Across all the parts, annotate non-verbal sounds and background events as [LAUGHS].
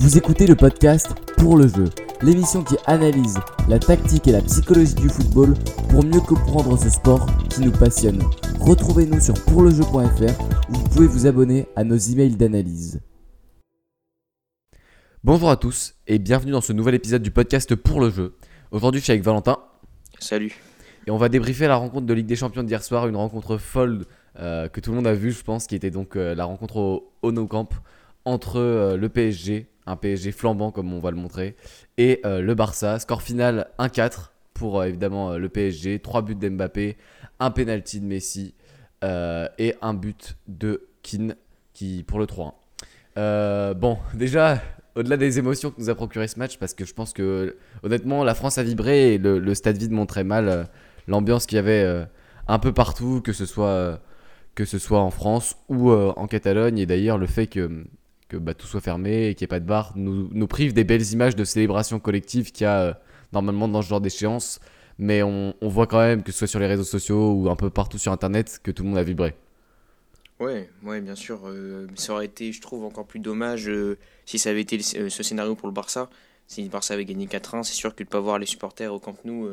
Vous écoutez le podcast Pour le jeu, l'émission qui analyse la tactique et la psychologie du football pour mieux comprendre ce sport qui nous passionne. Retrouvez-nous sur pourlejeu.fr où vous pouvez vous abonner à nos emails d'analyse. Bonjour à tous et bienvenue dans ce nouvel épisode du podcast Pour le jeu. Aujourd'hui, je suis avec Valentin. Salut. Et on va débriefer la rencontre de Ligue des Champions d'hier soir, une rencontre folle euh, que tout le monde a vue, je pense, qui était donc euh, la rencontre au, au No Camp entre euh, le PSG, un PSG flambant comme on va le montrer, et euh, le Barça. Score final 1-4 pour euh, évidemment euh, le PSG, 3 buts d'Mbappé, un penalty de Messi et un but de Keane qui, pour le 3-1. Euh, bon, [LAUGHS] déjà, au-delà des émotions que nous a procuré ce match, parce que je pense que honnêtement, la France a vibré et le, stade vide montrait mal l'ambiance qu'il y avait un peu partout, que ce soit, que ce soit en France ou en Catalogne. Et d'ailleurs, le fait que, que bah, tout soit fermé et qu'il n'y ait pas de bar nous, nous prive des belles images de célébration collective qu'il y a euh, normalement dans ce genre d'échéance. Mais on, voit quand même, que ce soit sur les réseaux sociaux ou un peu partout sur Internet, que tout le monde a vibré. Ouais, ouais, bien sûr. euh, ça aurait été, je trouve, encore plus dommage euh, si ça avait été ce scénario pour le Barça. Si le Barça avait gagné 4-1, c'est sûr que de ne pas voir les supporters au Camp Nou,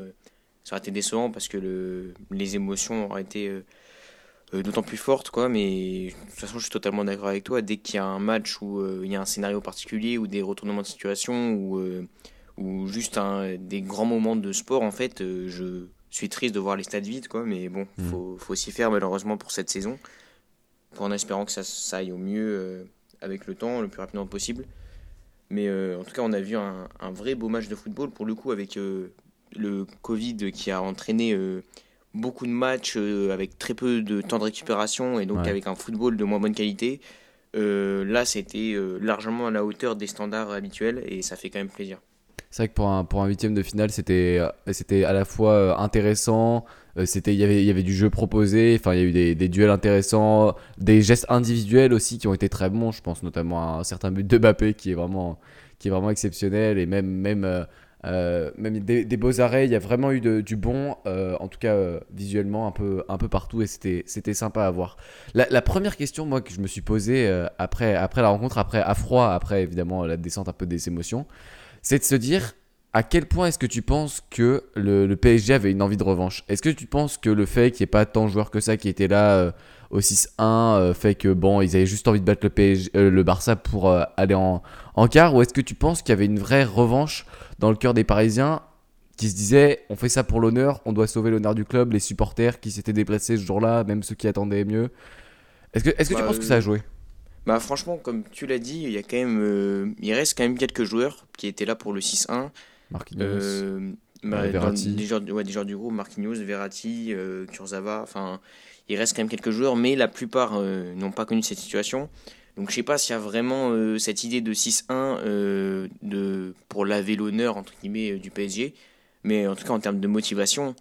ça aurait été décevant parce que le, les émotions auraient été d'autant plus fortes, quoi. Mais de toute façon, je suis totalement d'accord avec toi. Dès qu'il y a un match où euh, il y a un scénario particulier ou des retournements de situation ou, euh, ou juste un, des grands moments de sport, en fait, euh, je suis triste de voir les stades vides, quoi. Mais bon, Mhm. faut, faut s'y faire malheureusement pour cette saison en espérant que ça, ça aille au mieux euh, avec le temps, le plus rapidement possible. Mais euh, en tout cas, on a vu un, un vrai beau match de football, pour le coup, avec euh, le Covid qui a entraîné euh, beaucoup de matchs euh, avec très peu de temps de récupération et donc Ouais. avec un football de moins bonne qualité. Euh, là, c'était euh, largement à la hauteur des standards habituels et ça fait quand même plaisir. C'est vrai que pour un, pour un huitième de finale, c'était c'était à la fois intéressant, c'était il y avait il y avait du jeu proposé, enfin il y a eu des, des duels intéressants, des gestes individuels aussi qui ont été très bons. Je pense notamment à un certain but de Mbappé qui est vraiment qui est vraiment exceptionnel et même même euh, même des, beaux arrêts. Il y a vraiment eu du bon, euh, en tout cas euh, visuellement un peu un peu partout et c'était sympa à voir. La, première question moi que je me suis posée après après la rencontre, après à froid, après évidemment la descente un peu des émotions c'est de se dire à quel point est-ce que tu penses que le, le PSG avait une envie de revanche? Est-ce que tu penses que le fait qu'il n'y ait pas tant de joueurs que ça qui étaient là au 6-1 euh, fait que bon, ils avaient juste envie de battre le, PSG, euh, le Barça pour euh, aller en, en quart Ou est-ce que tu penses qu'il y avait une vraie revanche dans le cœur des Parisiens qui se disaient on fait ça pour l'honneur, on doit sauver l'honneur du club, les supporters qui s'étaient déplacés ce jour-là, même ceux qui attendaient mieux Est-ce que, est-ce que tu Bah, penses que ça a joué? Bah franchement, comme tu l'as dit, il y a quand même, euh, il reste quand même quelques joueurs qui étaient là pour le 6-1. Marquinhos Euh, bah, dans Verratti. des, joueurs, ouais, des joueurs du groupe, Marquinhos, Verratti, euh, Kurzawa, enfin, il reste quand même quelques joueurs, mais la plupart euh, n'ont pas connu cette situation. Donc je sais pas s'il y a vraiment euh, cette idée de 6-1 euh, de, pour laver l'honneur entre guillemets du PSG, mais en tout cas en termes de motivation,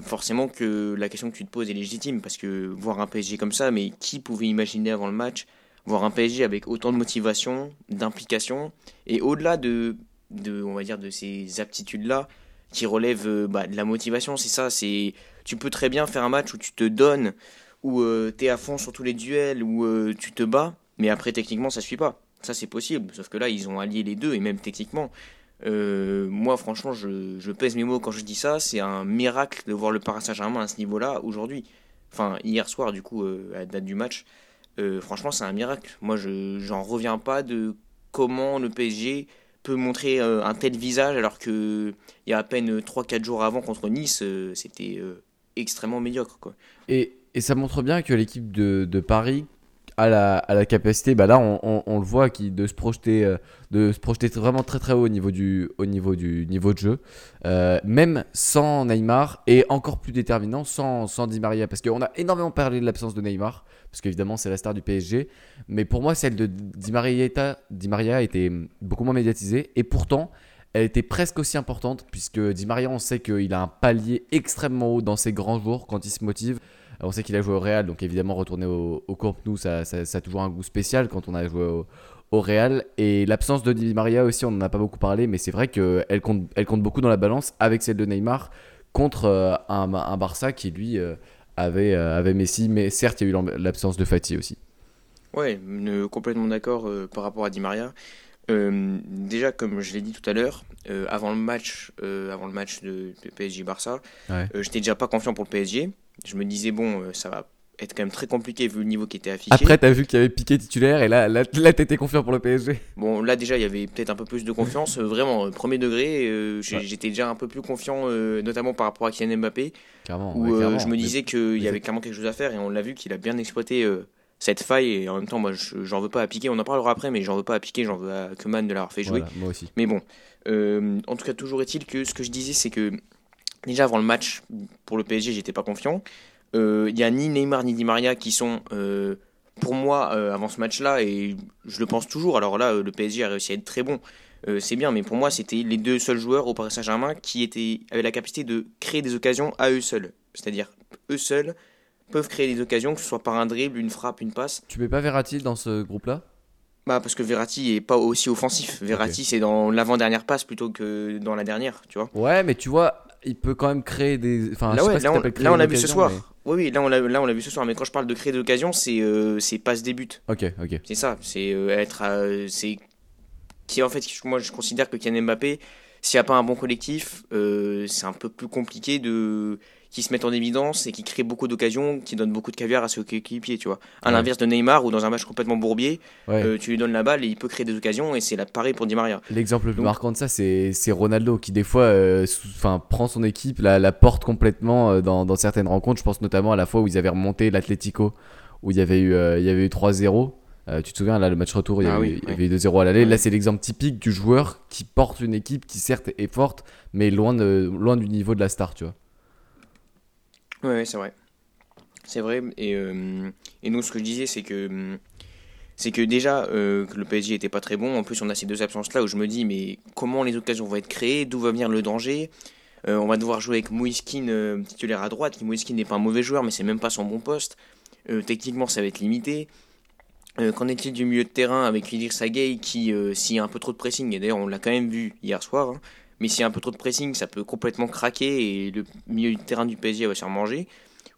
forcément que la question que tu te poses est légitime, parce que voir un PSG comme ça, mais qui pouvait imaginer avant le match voir un PSG avec autant de motivation, d'implication, et au-delà de, de, on va dire, de ces aptitudes-là, qui relèvent bah, de la motivation, c'est ça, c'est tu peux très bien faire un match où tu te donnes, où tu es à fond sur tous les duels, où euh, tu te bats, mais après techniquement ça suffit pas. Ça c'est possible, sauf que là ils ont allié les deux, et même techniquement. Euh, moi franchement je, je pèse mes mots quand je dis ça, c'est un miracle de voir le Paris Saint-Germain à ce niveau-là aujourd'hui. Enfin hier soir du coup, euh, à la date du match. Euh, franchement c'est un miracle. Moi je j'en reviens pas de comment le PSG peut montrer euh, un tel visage alors que il y a à peine 3-4 jours avant contre Nice, euh, c'était euh, extrêmement médiocre. Quoi. Et, et ça montre bien que l'équipe de, de Paris a la, a la capacité, bah là on, on- le voit, qui, de, se projeter, euh, de se projeter vraiment très très haut au niveau du, au niveau du niveau de jeu, Euh, même sans Neymar, et encore plus déterminant sans, sans Di Maria, parce qu'on a énormément parlé de l'absence de Neymar, parce qu'évidemment c'est la star du PSG, mais pour moi celle de Di Maria, Di Maria était beaucoup moins médiatisée, et pourtant elle était presque aussi importante, puisque Di Maria on sait qu'il a un palier extrêmement haut dans ses grands jours quand il se motive. On sait qu'il a joué au Real, donc évidemment retourner au, Camp Nou, ça, a toujours un goût spécial quand on a joué au, Real. Et l'absence de Di Maria aussi, on n'en a pas beaucoup parlé, mais c'est vrai qu'elle compte, beaucoup dans la balance avec celle de Neymar contre euh, un, Barça qui lui euh, avait, euh, avait Messi, mais certes il y a eu l'absence de Fati aussi. Ouais, complètement d'accord par rapport à Di Maria. Euh, déjà, comme je l'ai dit tout à l'heure, euh, avant le match, euh, avant le match de, de PSG Barça, Ouais. euh, j'étais déjà pas confiant pour le PSG. Je me disais bon, euh, ça va être quand même très compliqué vu le niveau qui était affiché. Après, t'as vu qu'il y avait Piqué titulaire et là, là, là t'étais confiant pour le PSG. Bon, là déjà, il y avait peut-être un peu plus de confiance. Euh, vraiment, euh, premier degré, euh, Ouais. j'étais déjà un peu plus confiant, euh, notamment par rapport à Kylian Mbappé, Clairement. où ouais, euh, clairement. je me disais qu'il y avait clairement quelque chose à faire et on l'a vu qu'il a bien exploité euh, cette faille. Et en même temps, moi, je- j'en veux pas à. On en parlera après, mais j'en veux pas à j'en veux à Koeman de l'avoir fait jouer. Voilà, moi aussi. Mais bon, euh, en tout cas, toujours est-il que ce que je disais, c'est que déjà avant le match pour le PSG, j'étais pas confiant. Euh, Il y a ni Neymar ni Di Maria qui sont, euh, pour moi, euh, avant ce match-là, et je le pense toujours. Alors là, euh, le PSG a réussi à être très bon, euh, c'est bien, mais pour moi, c'était les deux seuls joueurs au Paris Saint-Germain qui étaient, avaient la capacité de créer des occasions à eux seuls. C'est-à-dire, eux seuls peuvent créer des occasions, que ce soit par un dribble, une frappe, une passe. Tu mets pas Verratti dans ce groupe-là? Bah parce que Verratti est pas aussi offensif. Verratti c'est dans l'avant-dernière passe plutôt que dans la dernière, tu vois. Ouais, mais tu vois, il peut quand même créer des. Enfin, là ouais, on, là, l'a vu ce soir. mais- Oui oui, là on l'a là on l'a vu ce soir mais quand je parle de créer des occasions, c'est euh, c'est passe des buts. Ok, ok. C'est ça, c'est euh, être à- c'est qui en fait moi je considère que Kylian Mbappé s'il n'y a pas un bon collectif, euh, c'est un peu plus compliqué de qui se mettent en évidence et qui créent beaucoup d'occasions, qui donnent beaucoup de caviar à ses coéquipiers, tu vois. À Ouais. l'inverse de Neymar ou dans un match complètement bourbier, Ouais. euh, tu lui donnes la balle et il peut créer des occasions et c'est pareil pour Di Maria. L'exemple le plus marquant de ça, c'est Ronaldo qui, des fois, euh, sous- prend son équipe, la, la porte complètement euh, dans, dans certaines rencontres. Je pense notamment à la fois où ils avaient remonté l'Atlético, où il y avait eu, euh, il y avait eu 3-0. Euh, tu te souviens, là, le match retour, il y Ah avait, oui, il y oui. avait eu 2-0 à l'aller. Là, c'est l'exemple typique du joueur qui porte une équipe qui, certes, est forte, mais loin, de, loin du niveau de la star, tu vois. Ouais, ouais, c'est vrai. C'est vrai. Et, euh, et nous, ce que je disais, c'est que, hum, c'est que déjà, euh, le PSG était pas très bon. En plus, on a ces deux absences-là où je me dis, mais comment les occasions vont être créées? D'où va venir le danger? Euh, On va devoir jouer avec Moiskin euh, titulaire à droite. qui Moiskin n'est pas un mauvais joueur, mais c'est même pas son bon poste. Techniquement, ça va être limité. Qu'en est-il du milieu de terrain avec Idriss Gueye qui, s'il y a un peu trop de pressing, et d'ailleurs on l'a quand même vu hier soir, hein, mais s'il y a un peu trop de pressing, ça peut complètement craquer et le milieu de terrain du PSG va se faire manger.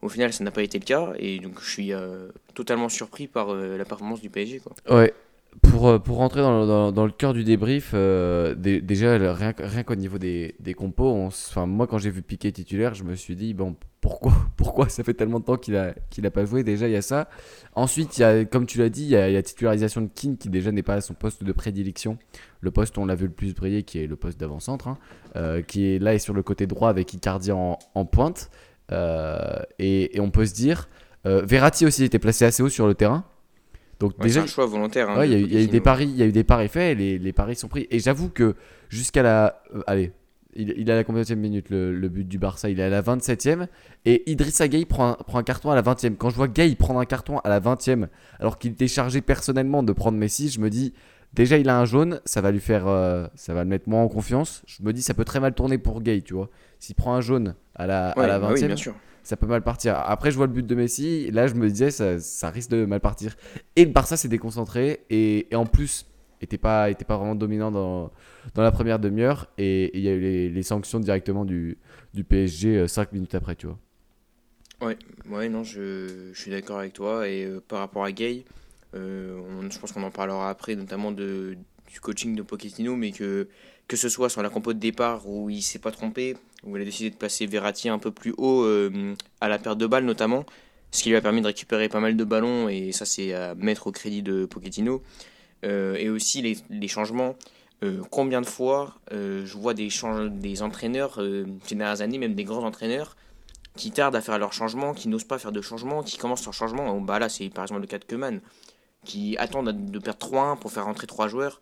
Au final, ça n'a pas été le cas et donc je suis euh, totalement surpris par euh, la performance du PSG. Quoi. Ouais. Pour, euh, pour rentrer dans, dans, le cœur du débrief, euh, dé- déjà, rien, rien qu'au niveau des, des compos, on moi quand j'ai vu Piqué titulaire, je me suis dit, bon, pourquoi, [LAUGHS] pourquoi ça fait tellement de temps qu'il a, qu'il a pas joué? Déjà, il y a ça. Ensuite, y a, comme tu l'as dit, il y a, il y a la titularisation de King qui déjà n'est pas à son poste de prédilection. Le poste on l'a vu le plus briller, qui est le poste d'avant-centre, hein, euh, qui est là et sur le côté droit avec Icardi en, en pointe. Et, et on peut se dire, Verratti aussi était placé assez haut sur le terrain. Donc Ouais, déjà, c'est un choix volontaire. hein, Ouais, il y, a eu- il y a eu des paris, il y a eu des paris faits, et les, les paris sont pris. Et j'avoue que jusqu'à la, euh, allez, il, il est à la combien minute le, le but du Barça? Il est à la 27e et Idrissa Gueye prend un, prend un carton à la 20e. Quand je vois Gueye prendre un carton à la 20e alors qu'il était chargé personnellement de prendre Messi, je me dis déjà il a un jaune, ça va lui faire, euh, ça va le mettre moins en confiance. Je me dis ça peut très mal tourner pour Gueye, tu vois. S'il prend un jaune à la, Ouais, à la bah 20e, oui, bien sûr. Ça peut mal partir. Après, je vois le but de Messi, là, je me disais, ça, ça risque de mal partir. Et le Barça s'est déconcentré, et, en plus, était pas, était pas vraiment dominant dans, dans la première demi-heure, et il y a eu les, les sanctions directement du, du PSG 5 minutes après, tu vois. Ouais, non, je, je suis d'accord avec toi. Et euh, par rapport à Gay, euh, je pense qu'on en parlera après, notamment du coaching de Pochettino, mais que, que ce soit sur la compo de départ où il s'est pas trompé, où il a décidé de placer Verratti un peu plus haut euh, à la perte de balles notamment, ce qui lui a permis de récupérer pas mal de ballons, et ça c'est à mettre au crédit de Pochettino. Euh, et aussi les, changements. Euh, combien de fois je vois des, des entraîneurs, ces dernières années, même des grands entraîneurs, qui tardent à faire leurs changements, qui n'osent pas faire de changements, qui commencent leur changement. Bah là, c'est par exemple le cas de Keman, qui attendent de perdre 3-1 pour faire rentrer 3 joueurs.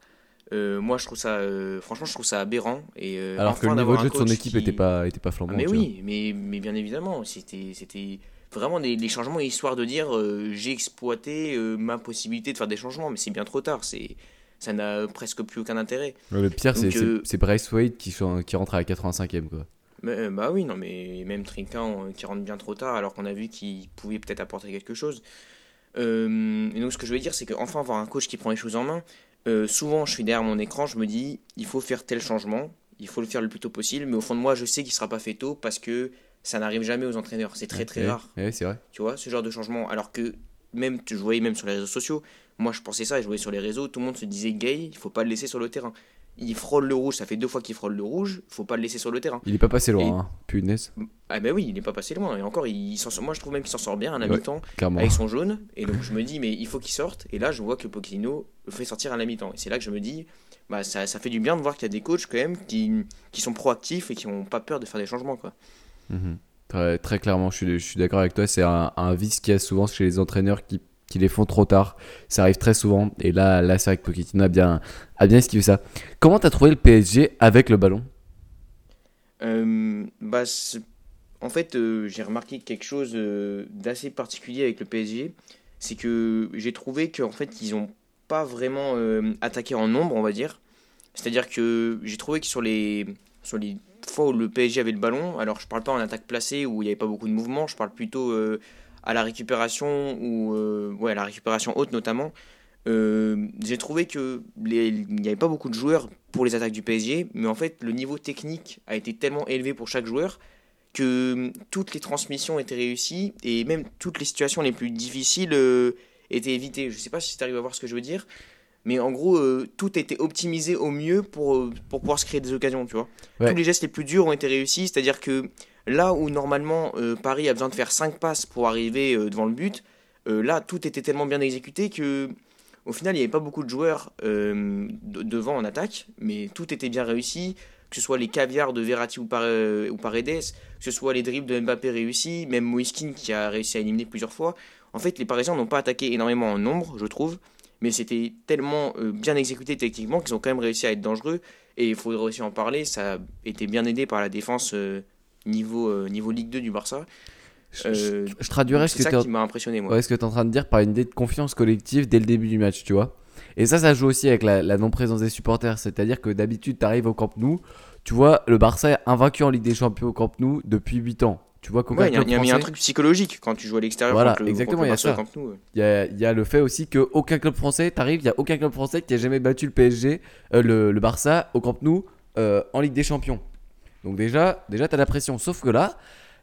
Euh, moi, je trouve ça, euh, franchement, je trouve ça aberrant. Et, euh, Alors que le niveau de jeu de son équipe qui- était pas, était pas Ah, flambant. mais tu vois. oui, mais, mais bien évidemment, c'était vraiment des, des changements histoire de dire j'ai exploité ma possibilité de faire des changements, mais c'est bien trop tard. C'est ça n'a presque plus aucun intérêt. Ouais, Le pire, c'est Bryce Wade qui, qui rentre à la 85e, quoi. Mais, bah oui, non, mais même Trinquant qui rentre bien trop tard alors qu'on a vu qu'il pouvait peut-être apporter quelque chose. Et donc ce que je veux dire, c'est qu'enfin avoir un coach qui prend les choses en main. Euh, souvent, je suis derrière mon écran, je me dis, il faut faire tel changement, il faut le faire le plus tôt possible, mais au fond de moi, je sais qu'il sera pas fait tôt parce que ça n'arrive jamais aux entraîneurs. C'est très très Ouais, rare. ouais, c'est vrai. tu vois, ce genre de changement. Alors que même, je voyais même sur les réseaux sociaux, Moi, je pensais ça et je voyais sur les réseaux, tout le monde se disait gay, il faut pas le laisser sur le terrain. Il frôle le rouge, ça fait deux fois qu'il frôle le rouge, faut pas le laisser sur le terrain. Il est pas passé loin, Et- hein. punaise, Ah ben oui, il n'est pas passé loin. Et encore, il s'en sort- moi je trouve même qu'il s'en sort bien à un Ouais. mi-temps clairement. avec son jaune. Et donc je me dis, mais il faut qu'il sorte. Et là, je vois que Pochettino le fait sortir à la mi-temps. Et c'est là que je me dis, bah, ça, ça fait du bien de voir qu'il y a des coachs quand même qui, qui sont proactifs et qui n'ont pas peur de faire des changements. Quoi. Mhm. Très, très clairement, je suis, je suis d'accord avec toi. C'est un, un vice qu'il y a souvent chez les entraîneurs qui, qui les font trop tard. Ça arrive très souvent. Et là, là c'est vrai Pochettino a bien, a bien esquivé ça. Comment t'as trouvé le PSG avec le ballon? Euh, bah, en fait, euh, j'ai remarqué quelque chose euh, d'assez particulier avec le PSG. C'est que j'ai trouvé qu'en fait, ils n'ont pas vraiment attaqué en nombre, on va dire. C'est-à-dire que j'ai trouvé que sur les, sur les fois où le PSG avait le ballon, alors je parle pas en attaque placée où il n'y avait pas beaucoup de mouvement, je parle plutôt à la récupération ou euh, ouais, à la récupération haute notamment. Euh, j'ai trouvé que il n'y avait pas beaucoup de joueurs pour les attaques du PSG, mais en fait le niveau technique a été tellement élevé pour chaque joueur que hum, toutes les transmissions étaient réussies et même toutes les situations les plus difficiles euh, étaient évitées. Je sais pas si tu arrives à voir ce que je veux dire, mais en gros euh, tout était optimisé au mieux pour, euh, pour pouvoir se créer des occasions, tu vois. Ouais. Tous les gestes les plus durs ont été réussis, c'est-à-dire que là où normalement euh, Paris a besoin de faire 5 passes pour arriver euh, devant le but, euh, là tout était tellement bien exécuté que au final, il n'y avait pas beaucoup de joueurs de- devant en attaque, mais tout était bien réussi. Que ce soit les caviars de Verratti ou, Par- ou Paredes, que ce soit les dribbles de Mbappé réussis, même Moiskin qui a réussi à éliminer plusieurs fois. En fait, les Parisiens n'ont pas attaqué énormément en nombre, je trouve, mais c'était tellement bien exécuté techniquement qu'ils ont quand même réussi à être dangereux. Et il faudrait aussi en parler, ça a été bien aidé par la défense niveau, euh, niveau Ligue 2 du Barça. je, Euh, je- je traduirais ce que t'es en- qui m'a impressionné, moi. Ouais, ce que tu es en train de dire par une idée de confiance collective dès le début du match, tu vois. Et ça, ça joue aussi avec la, la non-présence des supporters. C'est-à-dire que d'habitude, tu arrives au Camp Nou, tu vois, le Barça est invaincu en Ligue des Champions au Camp Nou depuis 8 ans. Tu vois Ouais, il y, a- y a- il y a un truc psychologique quand tu joues à l'extérieur Voilà, le, exactement, il y a ça. Ouais. Il y a, il y a le fait aussi qu'aucun club français, t'arrives, il n'y a aucun club français qui a jamais battu le PSG, euh, le, le Barça au Camp Nou euh, en Ligue des Champions. Donc déjà, déjà tu la pression. Sauf que là,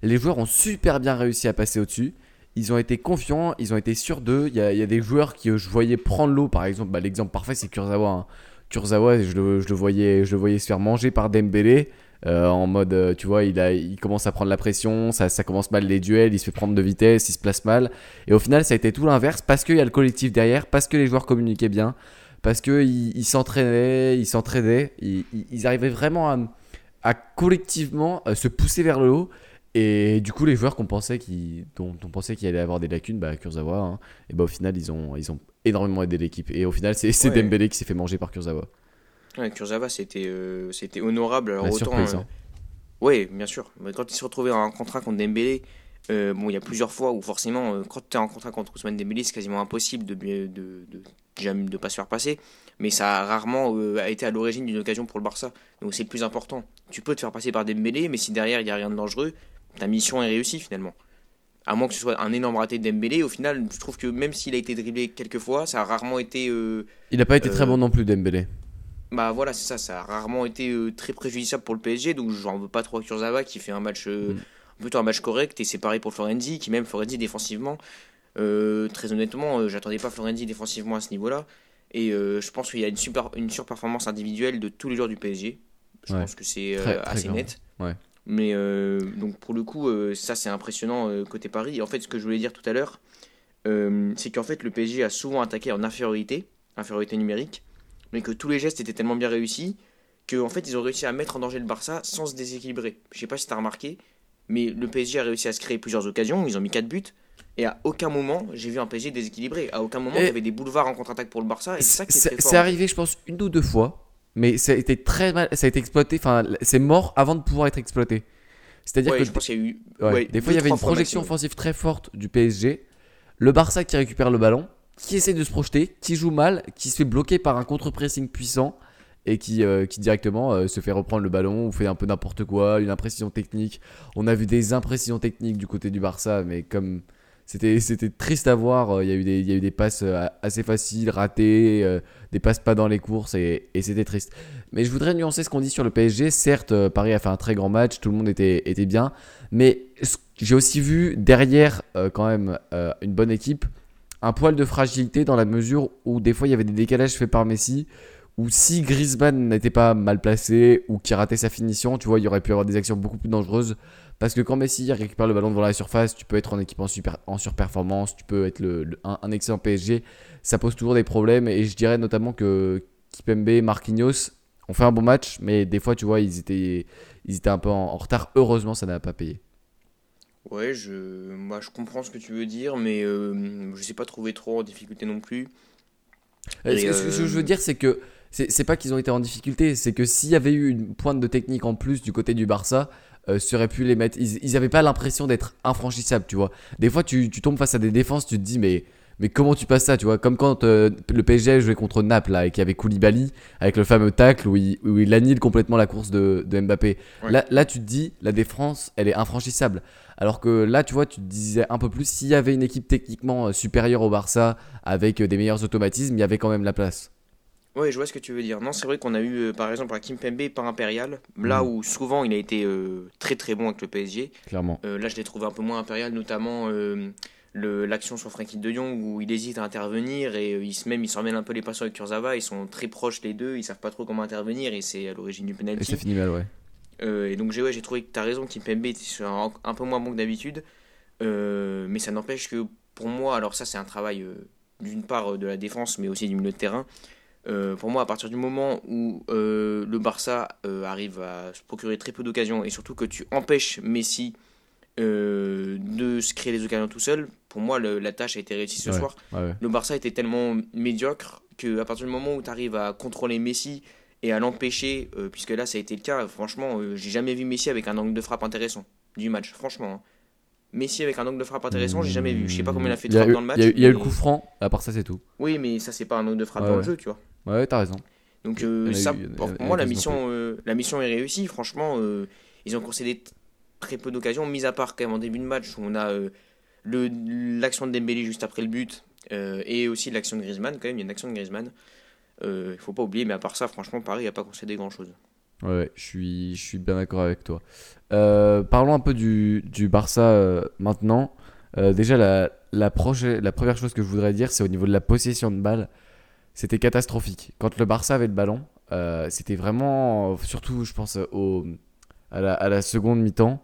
les joueurs ont super bien réussi à passer au-dessus. Ils ont été confiants, ils ont été sûrs d'eux. Il y a, des joueurs qui euh, je voyais prendre l'eau, par exemple. Bah, L'exemple parfait, c'est Kurzawa. hein. Kurzawa, je le, voyais, je le voyais se faire manger par Dembélé. euh, en mode, euh, tu vois, il, commence à prendre la pression, ça, commence mal les duels, il se fait prendre de vitesse, il se place mal. Et au final, ça a été tout l'inverse parce qu'il y a le collectif derrière, parce que les joueurs communiquaient bien, parce qu'ils ils s'entraînaient, ils s'entraidaient, ils, ils- ils arrivaient vraiment à, à collectivement euh, se pousser vers le haut. Et du coup, les joueurs qu'on pensait qui, dont on pensait qu'il allait avoir des lacunes, bah, Kurzawa, hein, et bah, au final, ils ont, ils ont énormément aidé l'équipe. Et au final, c'est Ouais. Dembélé qui s'est fait manger par Kurzawa. Ouais, Kurzawa, c'était euh, c'était honorable. Alors autant, surprise, euh, hein. ouais, bien sûr. Mais quand il s'est retrouvé en contrat contre Dembélé, euh, bon, il y a plusieurs fois où forcément, euh, quand tu es en contrat contre Ousmane Dembélé, c'est quasiment impossible de de, de, de, de pas se faire passer. Mais ça a rarement euh, a été à l'origine d'une occasion pour le Barça. Donc c'est le plus important. Tu peux te faire passer par Dembélé, mais si derrière il n'y a rien de dangereux, ta mission est réussie finalement. À moins que ce soit un énorme raté de Dembélé, au final, je trouve que même s'il a été dribblé quelques fois, ça a rarement été euh, Il n'a pas été très Euh, bon non plus, Dembélé. bah voilà, c'est ça, ça a rarement été euh, très préjudiciable pour le PSG, donc j'en veux pas trop à Kurzawa qui fait un match Mm. plutôt un match correct, et c'est pareil pour Florenzi, qui même Florenzi défensivement, très honnêtement, j'attendais pas Florenzi défensivement à ce niveau-là, et je pense qu'il y a une, super, une surperformance individuelle de tous les joueurs du PSG, je Ouais. pense que c'est euh, très assez net. Ouais. Mais euh, donc pour le coup, euh, ça c'est impressionnant côté Paris. Et en fait, ce que je voulais dire tout à l'heure, c'est qu'en fait le PSG a souvent attaqué en infériorité, infériorité numérique, mais que tous les gestes étaient tellement bien réussis qu'en en fait ils ont réussi à mettre en danger le Barça sans se déséquilibrer. Je sais pas si tu as remarqué, mais le PSG a réussi à se créer plusieurs occasions, ils ont mis 4 buts. Et à aucun moment, j'ai vu un PSG déséquilibré. À aucun moment, il y avait des boulevards en contre-attaque pour le Barça. Et c'est ça qui est C'est très fort. c'est arrivé, je pense, une ou deux fois, mais ça a été très mal, ça a été exploité. Enfin, c'est mort avant de pouvoir être exploité. C'est-à-dire Ouais, que je pense qu'il y a eu. Ouais, ouais, des fois, il y avait une projection offensive très forte du PSG. Le Barça qui récupère le ballon, qui essaie de se projeter, qui joue mal, qui se fait bloquer par un contre-pressing puissant et qui, euh, qui directement euh, se fait reprendre le ballon ou fait un peu n'importe quoi, une imprécision technique. On a vu des imprécisions techniques du côté du Barça, mais comme c'était triste à voir, euh, il y, a eu des- il y a eu des passes euh, assez faciles, ratées, euh, des passes pas dans les courses et, c'était triste. Mais je voudrais nuancer ce qu'on dit sur le PSG. Certes, Paris a fait un très grand match, tout le monde était, était bien. Mais j'ai aussi vu derrière, quand même, une bonne équipe, un poil de fragilité dans la mesure où des fois il y avait des décalages faits par Messi. Ou si Griezmann n'était pas mal placé ou qui ratait sa finition, tu vois, il y aurait pu avoir des actions beaucoup plus dangereuses. Parce que quand Messi récupère le ballon devant la surface, tu peux être en équipe en, super, en surperformance, tu peux être le, un, excellent PSG. Ça pose toujours des problèmes. Et je dirais notamment que Kipembe, Marquinhos ont fait un bon match, mais des fois, tu vois, ils étaient, ils étaient un peu en, retard. Heureusement, ça n'a pas payé. Ouais, je, moi je comprends ce que tu veux dire, mais euh, je ne sais pas trouver trop en difficulté non plus. ce, que, je veux dire, c'est que c'est pas qu'ils ont été en difficulté, c'est que s'il y avait eu une pointe de technique en plus du côté du Barça, euh, serait pu les mettre. Ils n'avaient pas l'impression d'être infranchissables, tu vois. Des fois, tu, tu, tombes face à des défenses, tu te dis, mais, mais comment tu passes ça, tu vois? Comme quand euh, le PSG jouait contre Naples, là, et qu'il y avait Koulibaly, avec le fameux tacle où il, où il annule complètement la course de, de Mbappé. Là, là, tu te dis, la défense, elle est infranchissable. Alors que là, tu vois, tu te disais un peu plus, s'il y avait une équipe techniquement euh, supérieure au Barça, avec des meilleurs automatismes, il y avait quand même la place. Ouais, je vois ce que tu veux dire. Non, c'est vrai qu'on a eu, euh, par exemple, un Kimpembe par Impérial, là mm. où souvent il a été euh, très très bon avec le PSG. Clairement. Euh, là, je l'ai trouvé un peu moins impérial, notamment l'action sur Frankie de Jong où il hésite à intervenir et il se même il un peu les passions avec Kurzawa. Ils sont très proches les deux, ils savent pas trop comment intervenir et c'est à l'origine du penalty. Et ça finit mal, ouais. et donc j'ai ouais, trouvé que tu as raison, Kimpembe était un, un, peu moins bon que d'habitude. mais ça n'empêche que pour moi, alors ça c'est un travail d'une part de la défense mais aussi du milieu de terrain. Euh, pour moi, à partir du moment où euh, le Barça euh, arrive à se procurer très peu d'occasions et surtout que tu empêches Messi de se créer des occasions tout seul, pour moi, la tâche a été réussie ce soir. Le Barça était tellement médiocre qu'à partir du moment où tu arrives à contrôler Messi et à l'empêcher, puisque là, ça a été le cas, franchement, j'ai jamais vu Messi avec un angle de frappe intéressant du match, franchement. Hein. Messi avec un angle de frappe intéressant, j'ai jamais vu. Je sais pas combien il a fait de frappe dans le match. Il y a eu le coup franc, à part ça, c'est tout. Oui, mais ça, c'est pas un angle de frappe dans le jeu, tu vois. Ouais, t'as raison. Donc, euh, ça, pour moi, la mission, euh, la mission est réussie. Franchement, euh, ils ont concédé très peu d'occasions, mis à part quand même en début de match où on a l'action de Dembélé juste après le but et aussi l'action de Griezmann. Quand même, il y a une action de Griezmann. Il faut pas oublier, mais à part ça, franchement, Paris n'a pas concédé grand chose. Ouais, je suis, je suis bien d'accord avec toi. parlons un peu du, du Barça maintenant. déjà, la, la, la première chose que je voudrais dire, c'est au niveau de la possession de balle c'était catastrophique. Quand le Barça avait le ballon, euh, c'était vraiment, surtout je pense au, à, la, seconde mi-temps,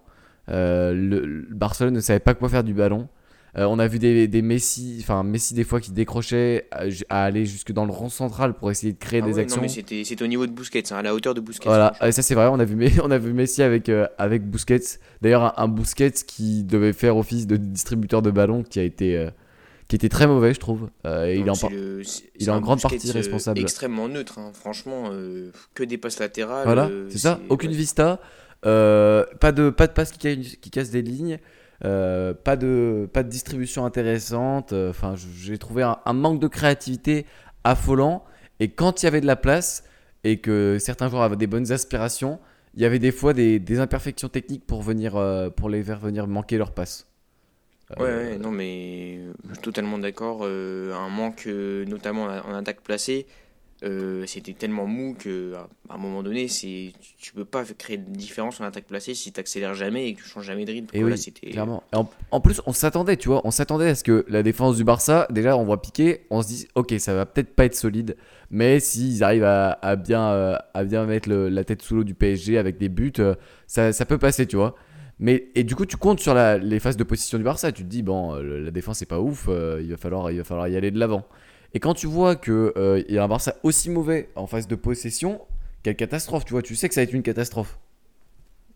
euh, le, Barcelone ne savait pas quoi faire du ballon. Euh, on a vu des, des, Messi, enfin Messi des fois qui décrochait à, aller jusque dans le rond central pour essayer de créer ah des actions. Non mais c'était au niveau de Busquets, hein, à la hauteur de Busquets. Voilà, ça c'est vrai, on a vu, [LAUGHS] on a vu Messi avec, avec Busquets. D'ailleurs un, un, Busquets qui devait faire office de distributeur de ballon qui a été qui était très mauvais, je trouve. Euh, il est, en, il est, en grande partie euh, responsable. Extrêmement neutre, hein. franchement, euh, que des passes latérales. Voilà, c'est ça, aucune vista, pas de pas de passes qui, qui cassent des lignes. pas, de, pas de distribution intéressante. Enfin, j'ai trouvé un, manque de créativité affolant. Et quand il y avait de la place et que certains joueurs avaient des bonnes aspirations, il y avait des fois des, des imperfections techniques pour, venir, pour les faire venir manquer leur passe. Ouais, ouais, non, mais suis totalement d'accord. Euh, un manque, euh, notamment en attaque placée, euh, c'était tellement mou que à un moment donné, c'est tu peux pas créer de différence en attaque placée si tu accélères jamais et que tu changes jamais de rythme. Et oui, clairement. En, plus, on s'attendait, tu vois, on s'attendait à ce que la défense du Barça, déjà, on voit piquer, on se dit, ok, ça va peut-être pas être solide, mais s'ils arrivent à, à bien, à bien mettre la tête sous l'eau du PSG avec des buts, ça, ça peut passer, tu vois. Mais, et du coup, tu comptes sur les phases de position du Barça. Tu te dis, bon, euh, la défense, c'est pas ouf, euh, il, va falloir, il va falloir y aller de l'avant. Et quand tu vois qu'il euh, y a un Barça aussi mauvais en phase de possession, quelle catastrophe, tu vois, tu sais que ça va être une catastrophe.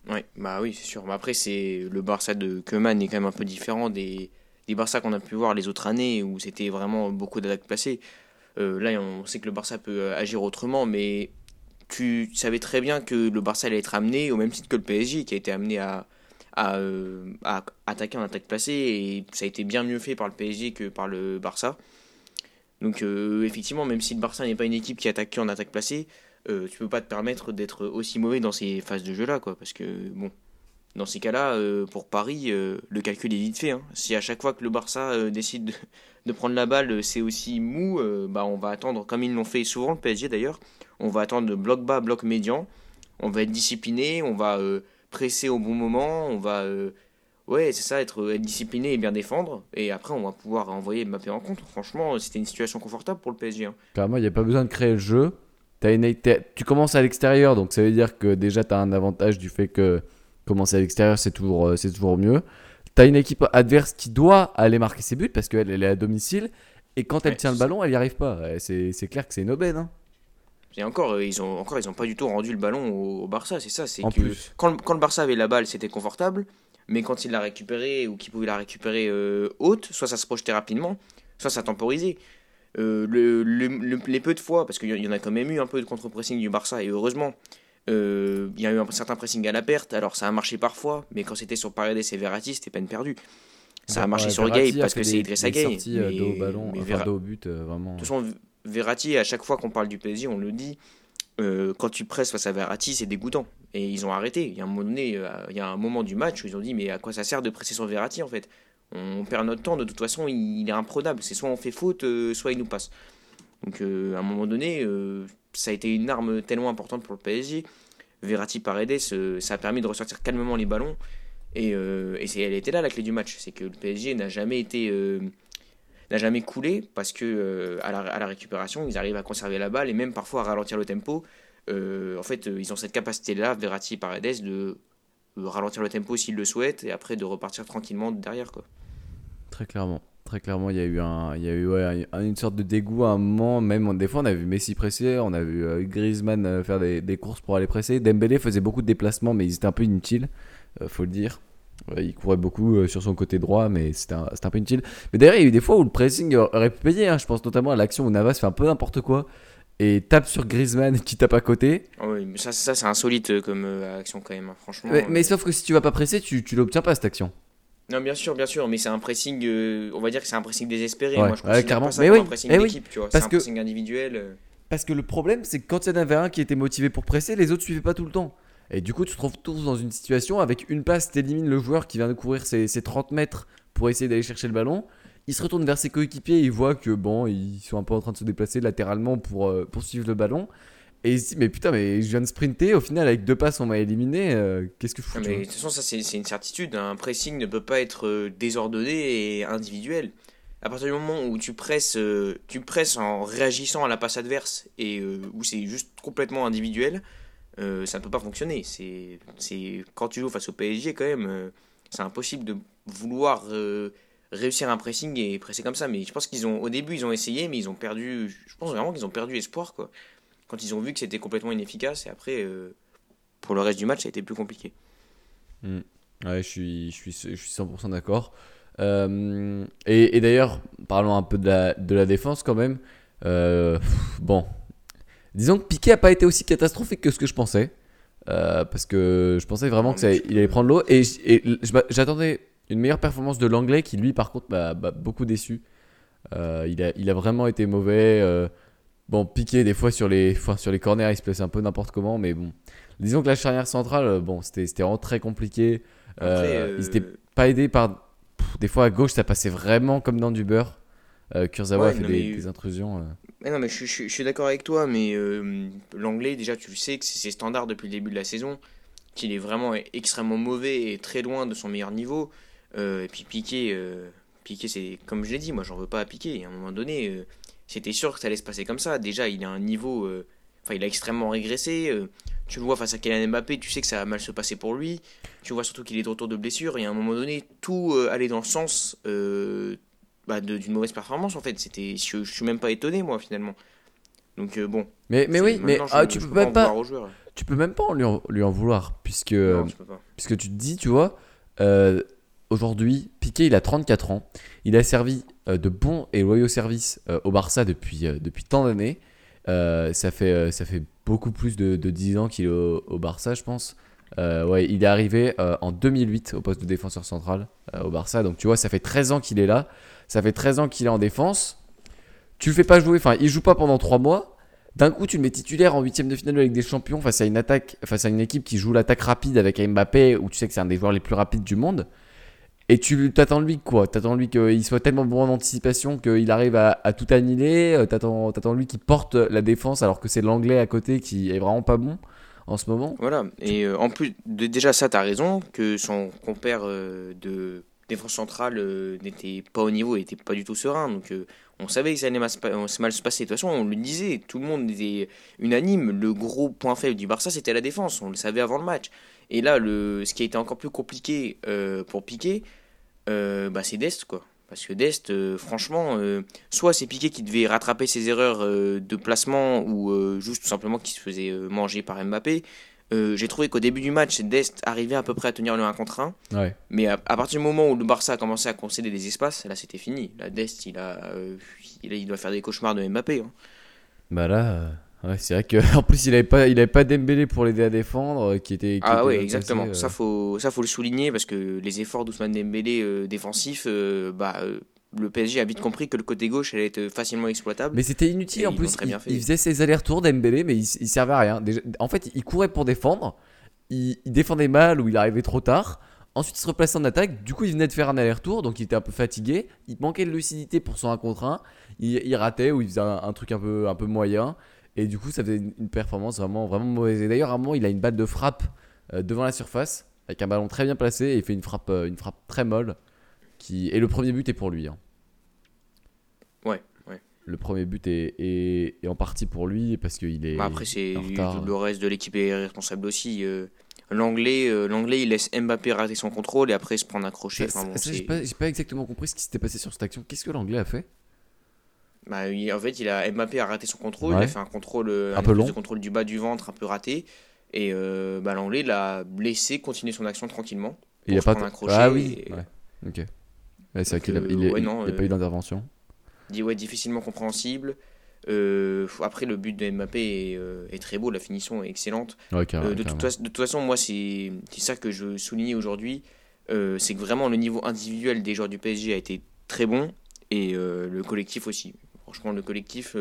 Ouais, bah oui, c'est sûr. Après, c'est le Barça de Keman est quand même un peu différent des, des Barça qu'on a pu voir les autres années où c'était vraiment beaucoup d'attaques placées. là, on sait que le Barça peut agir autrement, mais tu savais très bien que le Barça allait être amené au même titre que le PSG qui a été amené à, euh, à, attaquer en attaque placée et ça a été bien mieux fait par le PSG que par le Barça. Donc euh, effectivement, même si le Barça n'est pas une équipe qui attaque en attaque placée, euh, tu peux pas te permettre d'être aussi mauvais dans ces phases de jeu là, quoi. Parce que bon, dans ces cas-là, pour Paris, le calcul est vite fait. Hein. Si à chaque fois que le Barça [LAUGHS] décide de, prendre la balle, c'est aussi mou, bah on va attendre, comme ils l'ont fait souvent le PSG d'ailleurs, on va attendre bloc bas, bloc médian. On va être discipliné, on va presser au bon moment, on va, euh, Ouais, c'est ça, être, être discipliné et bien défendre. Et après, on va pouvoir envoyer Mbappé en contre. Franchement, c'était une situation confortable pour le PSG. hein. Carrément, il n'y a pas besoin de créer le jeu. Une- tu commences à l'extérieur, donc ça veut dire que déjà tu as un avantage du fait que commencer à l'extérieur, c'est toujours, euh, c'est toujours mieux. Tu as une équipe adverse qui doit aller marquer ses buts parce qu'elle elle est à domicile. Et quand elle Ouais, tient le ballon, elle n'y arrive pas. C'est clair que c'est une aubaine. hein. Et encore, euh, ils ont encore, ils ont pas du tout rendu le ballon au, au Barça, c'est ça. C'est que plus. quand, le- quand le Barça avait la balle, c'était confortable, mais quand il l'a récupérée ou qu'il pouvait la récupérer euh, haute, soit ça se projetait rapidement, soit ça temporisait. Euh, le, le- le- les peu de fois, parce qu'il y en a quand même eu un peu de contre-pressing du Barça, et heureusement, euh, il y a eu un certain pressing à la perte, alors ça a marché parfois, mais quand c'était sur Paredes et Verratti, c'était peine perdue. Ça a marché Ouais, sur Verratti Gay parce que c'est Idrissa Gueye. sorties, mais- dos au ballon, mais enfin, Verra- dos au but, euh, vraiment. de toute façon, Verratti, à chaque fois qu'on parle du PSG, on le dit, euh, quand tu presses face à Verratti, c'est dégoûtant. Et ils ont arrêté. Il y a un moment donné, euh, il y a un moment du match où ils ont dit mais à quoi ça sert de presser sur Verratti en fait? On perd notre temps. De toute façon, il, est imprenable. C'est soit on fait faute, euh, soit il nous passe. Donc à un moment donné, ça a été une arme tellement importante pour le PSG. Verratti Paredes, ça a permis de ressortir calmement les ballons. Et, et elle était là la clé du match. C'est que le PSG n'a jamais été n'a jamais coulé parce que euh, à, la, récupération, ils arrivent à conserver la balle et même parfois à ralentir le tempo. Euh, en fait, euh, ils ont cette capacité-là, Verratti et Paredes, de ralentir le tempo s'ils le souhaitent et après de repartir tranquillement derrière. Quoi. Très clairement. Très clairement, il y a eu, une sorte de dégoût à un moment. Même des fois, on a vu Messi presser, on a vu Griezmann faire des, courses pour aller presser. Dembélé faisait beaucoup de déplacements, mais ils étaient un peu inutiles, faut le dire. Il courait beaucoup euh, sur son côté droit, mais c'était un, un peu inutile. Mais d'ailleurs, il y a eu des fois où le pressing aurait pu payer. hein. Je pense notamment à l'action où Navas fait un peu n'importe quoi et tape sur Griezmann [LAUGHS] qui tape à côté. Ah oui, mais ça, ça c'est insolite euh, comme euh, action quand même. hein. Franchement. Mais, euh, mais sauf que si tu vas pas presser, tu, tu l'obtiens pas cette action. Non, bien sûr, bien sûr, mais c'est un pressing. euh, on va dire que c'est un pressing désespéré. Ouais, Moi, je ouais, pas ça Mais oui, un pressing eh oui, d'équipe, tu vois. parce C'est un que- pressing individuel. Parce que le problème, c'est que quand il y en avait un qui était motivé pour presser, les autres suivaient pas tout le temps. Et du coup, tu te retrouves tous dans une situation avec une passe, t'élimines le joueur qui vient de courir ses, ses 30 mètres pour essayer d'aller chercher le ballon. Il se retourne vers ses coéquipiers, il voit que bon, ils sont un peu en train de se déplacer latéralement pour, euh, pour suivre le ballon. Et il se dit, mais putain, mais je viens de sprinter, au final, avec deux passes, on m'a éliminé, euh, qu'est-ce que je fous Ah, mais de toute façon, ça c'est une certitude. Un pressing ne peut pas être euh, désordonné et individuel. À partir du moment où tu presses, euh, tu presses en réagissant à la passe adverse et où c'est juste complètement individuel, euh, ça ne peut pas fonctionner. C'est c'est- quand tu joues face au PSG quand même, euh, c'est impossible de vouloir euh, réussir un pressing et presser comme ça. Mais je pense qu'ils ont, au début, ils ont essayé, mais ils ont perdu. Je pense vraiment qu'ils ont perdu espoir quoi. Quand ils ont vu que c'était complètement inefficace et après, euh, pour le reste du match, ça a été plus compliqué. Ouais, je suis, je suis, je suis 100% d'accord. Et et d'ailleurs, parlons un peu de la, de la défense quand même. Bon, disons que Piqué a pas été aussi catastrophique que ce que je pensais. Euh, parce que je pensais vraiment Non, que ça, mais tu il allait prendre l'eau. Et, j'attendais une meilleure performance de l'anglais qui, lui, par contre, m'a beaucoup déçu. Euh, il, a, il a vraiment été mauvais. euh, bon, Piqué, des fois, sur les, sur les corners, il se plaçait un peu n'importe comment. Mais bon, disons que la charnière centrale, bon, c'était vraiment très compliqué. Après, Ils étaient pas aidés par. Pff, des fois à gauche, ça passait vraiment comme dans du beurre. Euh, Kurzawa Ouais, a fait des, mais- des intrusions. euh. Mais non, mais je, je- je suis d'accord avec toi, mais euh, l'anglais, déjà, tu le sais que c'est ses standards depuis le début de la saison, qu'il est vraiment extrêmement mauvais et très loin de son meilleur niveau. Euh, et puis Piqué, Piqué c'est comme je l'ai dit, moi, j'en veux pas à Piqué. À un moment donné, c'était sûr que ça allait se passer comme ça. Déjà, il a un niveau. Enfin, il a extrêmement régressé. tu le vois face à Kylian Mbappé, tu sais que ça va mal se passer pour lui. Tu vois surtout qu'il est de retour de blessure. Et à un moment donné, tout allait dans le sens bah, d'une mauvaise performance, en fait. C'était, je, je suis même pas étonné, moi, finalement. Donc, euh, bon. Mais, mais oui, mais je- ah, tu, peux même pas, tu peux même pas en lui, en, lui en vouloir. Puisque, Non, peux pas. puisque tu te dis, tu vois, euh, aujourd'hui, Piqué, il a 34 ans. Il a servi euh, de bons et loyaux services euh, au Barça depuis, euh, depuis tant d'années. Euh, ça, fait, euh, ça fait beaucoup plus de, de 10 ans qu'il est au, au Barça, je pense. Euh, ouais, il est arrivé euh, en 2008 au poste de défenseur central euh, au Barça. Donc tu vois, ça fait 13 ans qu'il est là. Ça fait 13 ans qu'il est en défense. Tu le fais pas jouer, enfin, il joue pas pendant 3 mois. D'un coup, tu le mets titulaire en huitième de finale avec des champions face à une attaque, face à une équipe qui joue l'attaque rapide avec Mbappé, où tu sais que c'est un des joueurs les plus rapides du monde. Et tu t'attends lui quoi? T'attends lui qu'il soit tellement bon en anticipation qu'il arrive à, tout annihiler? Euh, T'attends, t'attends lui qu'il porte la défense alors que c'est l'anglais à côté qui est vraiment pas bon en ce moment? Voilà, et euh, en plus, de, déjà ça, tu as raison, que son compère euh, de défense centrale euh, n'était pas au niveau, n'était pas du tout serein. Donc euh, on savait que ça allait mal, se pa- euh, mal se passer. De toute façon, on le disait, tout le monde était unanime. Le gros point faible du Barça, c'était la défense. On le savait avant le match. Et là, ce qui a été encore plus compliqué pour Piqué, bah, c'est Dest, quoi. Parce que Dest, franchement, soit c'est Piqué qui devait rattraper ses erreurs de placement ou juste tout simplement qui se faisait manger par Mbappé. Euh, J'ai trouvé qu'au début du match, Dest arrivait à peu près à tenir le 1 contre 1. Ouais. Mais à, à partir du moment où le Barça a commencé à concéder des espaces, là c'était fini. Là, Dest, il, a, euh, il, a- il doit faire des cauchemars de Mbappé. hein. Bah là, euh, ouais, c'est vrai que [LAUGHS] en plus il avait pas, il avait pas Dembélé pour l'aider à défendre, qui était. qui Ah placé, exactement. euh, Ça, faut, ça, faut le souligner parce que les efforts d'Ousmane Dembélé défensifs, bah, le PSG a vite compris que le côté gauche allait être facilement exploitable. Mais c'était inutile Et en plus. il, faisait ses allers-retours Dembélé, mais il, il servait à rien. Déjà- en fait, il courait pour défendre. Il, il défendait mal ou il arrivait trop tard. Ensuite, il se replaçait en attaque. Du coup, il venait de faire un aller-retour, donc il était un peu fatigué. Il manquait de lucidité pour son 1 contre 1. Il, ratait ou il faisait un, un truc un peu, un peu moyen. Et du coup, ça faisait une, performance vraiment, vraiment mauvaise. Et d'ailleurs, à un moment, il a une balle de frappe euh, devant la surface, avec un ballon très bien placé. Et il fait une frappe, euh, une frappe très molle. Qui... Et le premier but est pour lui. hein. Ouais, ouais. Le premier but est, est, est en partie pour lui parce qu'il est. Bah, après, c'est le reste de l'équipe est responsable aussi. euh, L'anglais, euh, l'anglais, il laisse Mbappé rater son contrôle et après se prendre un crochet. Ça, Enfin, bon, j'ai pas, exactement compris ce qui s'était passé sur cette action. Qu'est-ce que l'anglais a fait? Bah, il- en fait, il a Mbappé a raté son contrôle, il a fait un contrôle, euh, Un un peu long. de contrôle du bas du ventre un peu raté, et euh, bah, l'anglais l'a laissé continuer son action tranquillement. Il a pas. un crochet ah oui. et- Ouais. Ok. Ouais, c'est vrai qu'il a, euh, il est- ouais, il- non, il y a pas eu d'intervention. Dit ouais, difficilement compréhensible. Euh, après, le but de Mbappé est, euh, est très beau, la finition est excellente. Ouais, Euh, de, toute façon, de toute façon, moi, c'est ça que je veux souligner aujourd'hui. euh, c'est que vraiment le niveau individuel des joueurs du PSG a été très bon et le collectif aussi. Franchement, le collectif.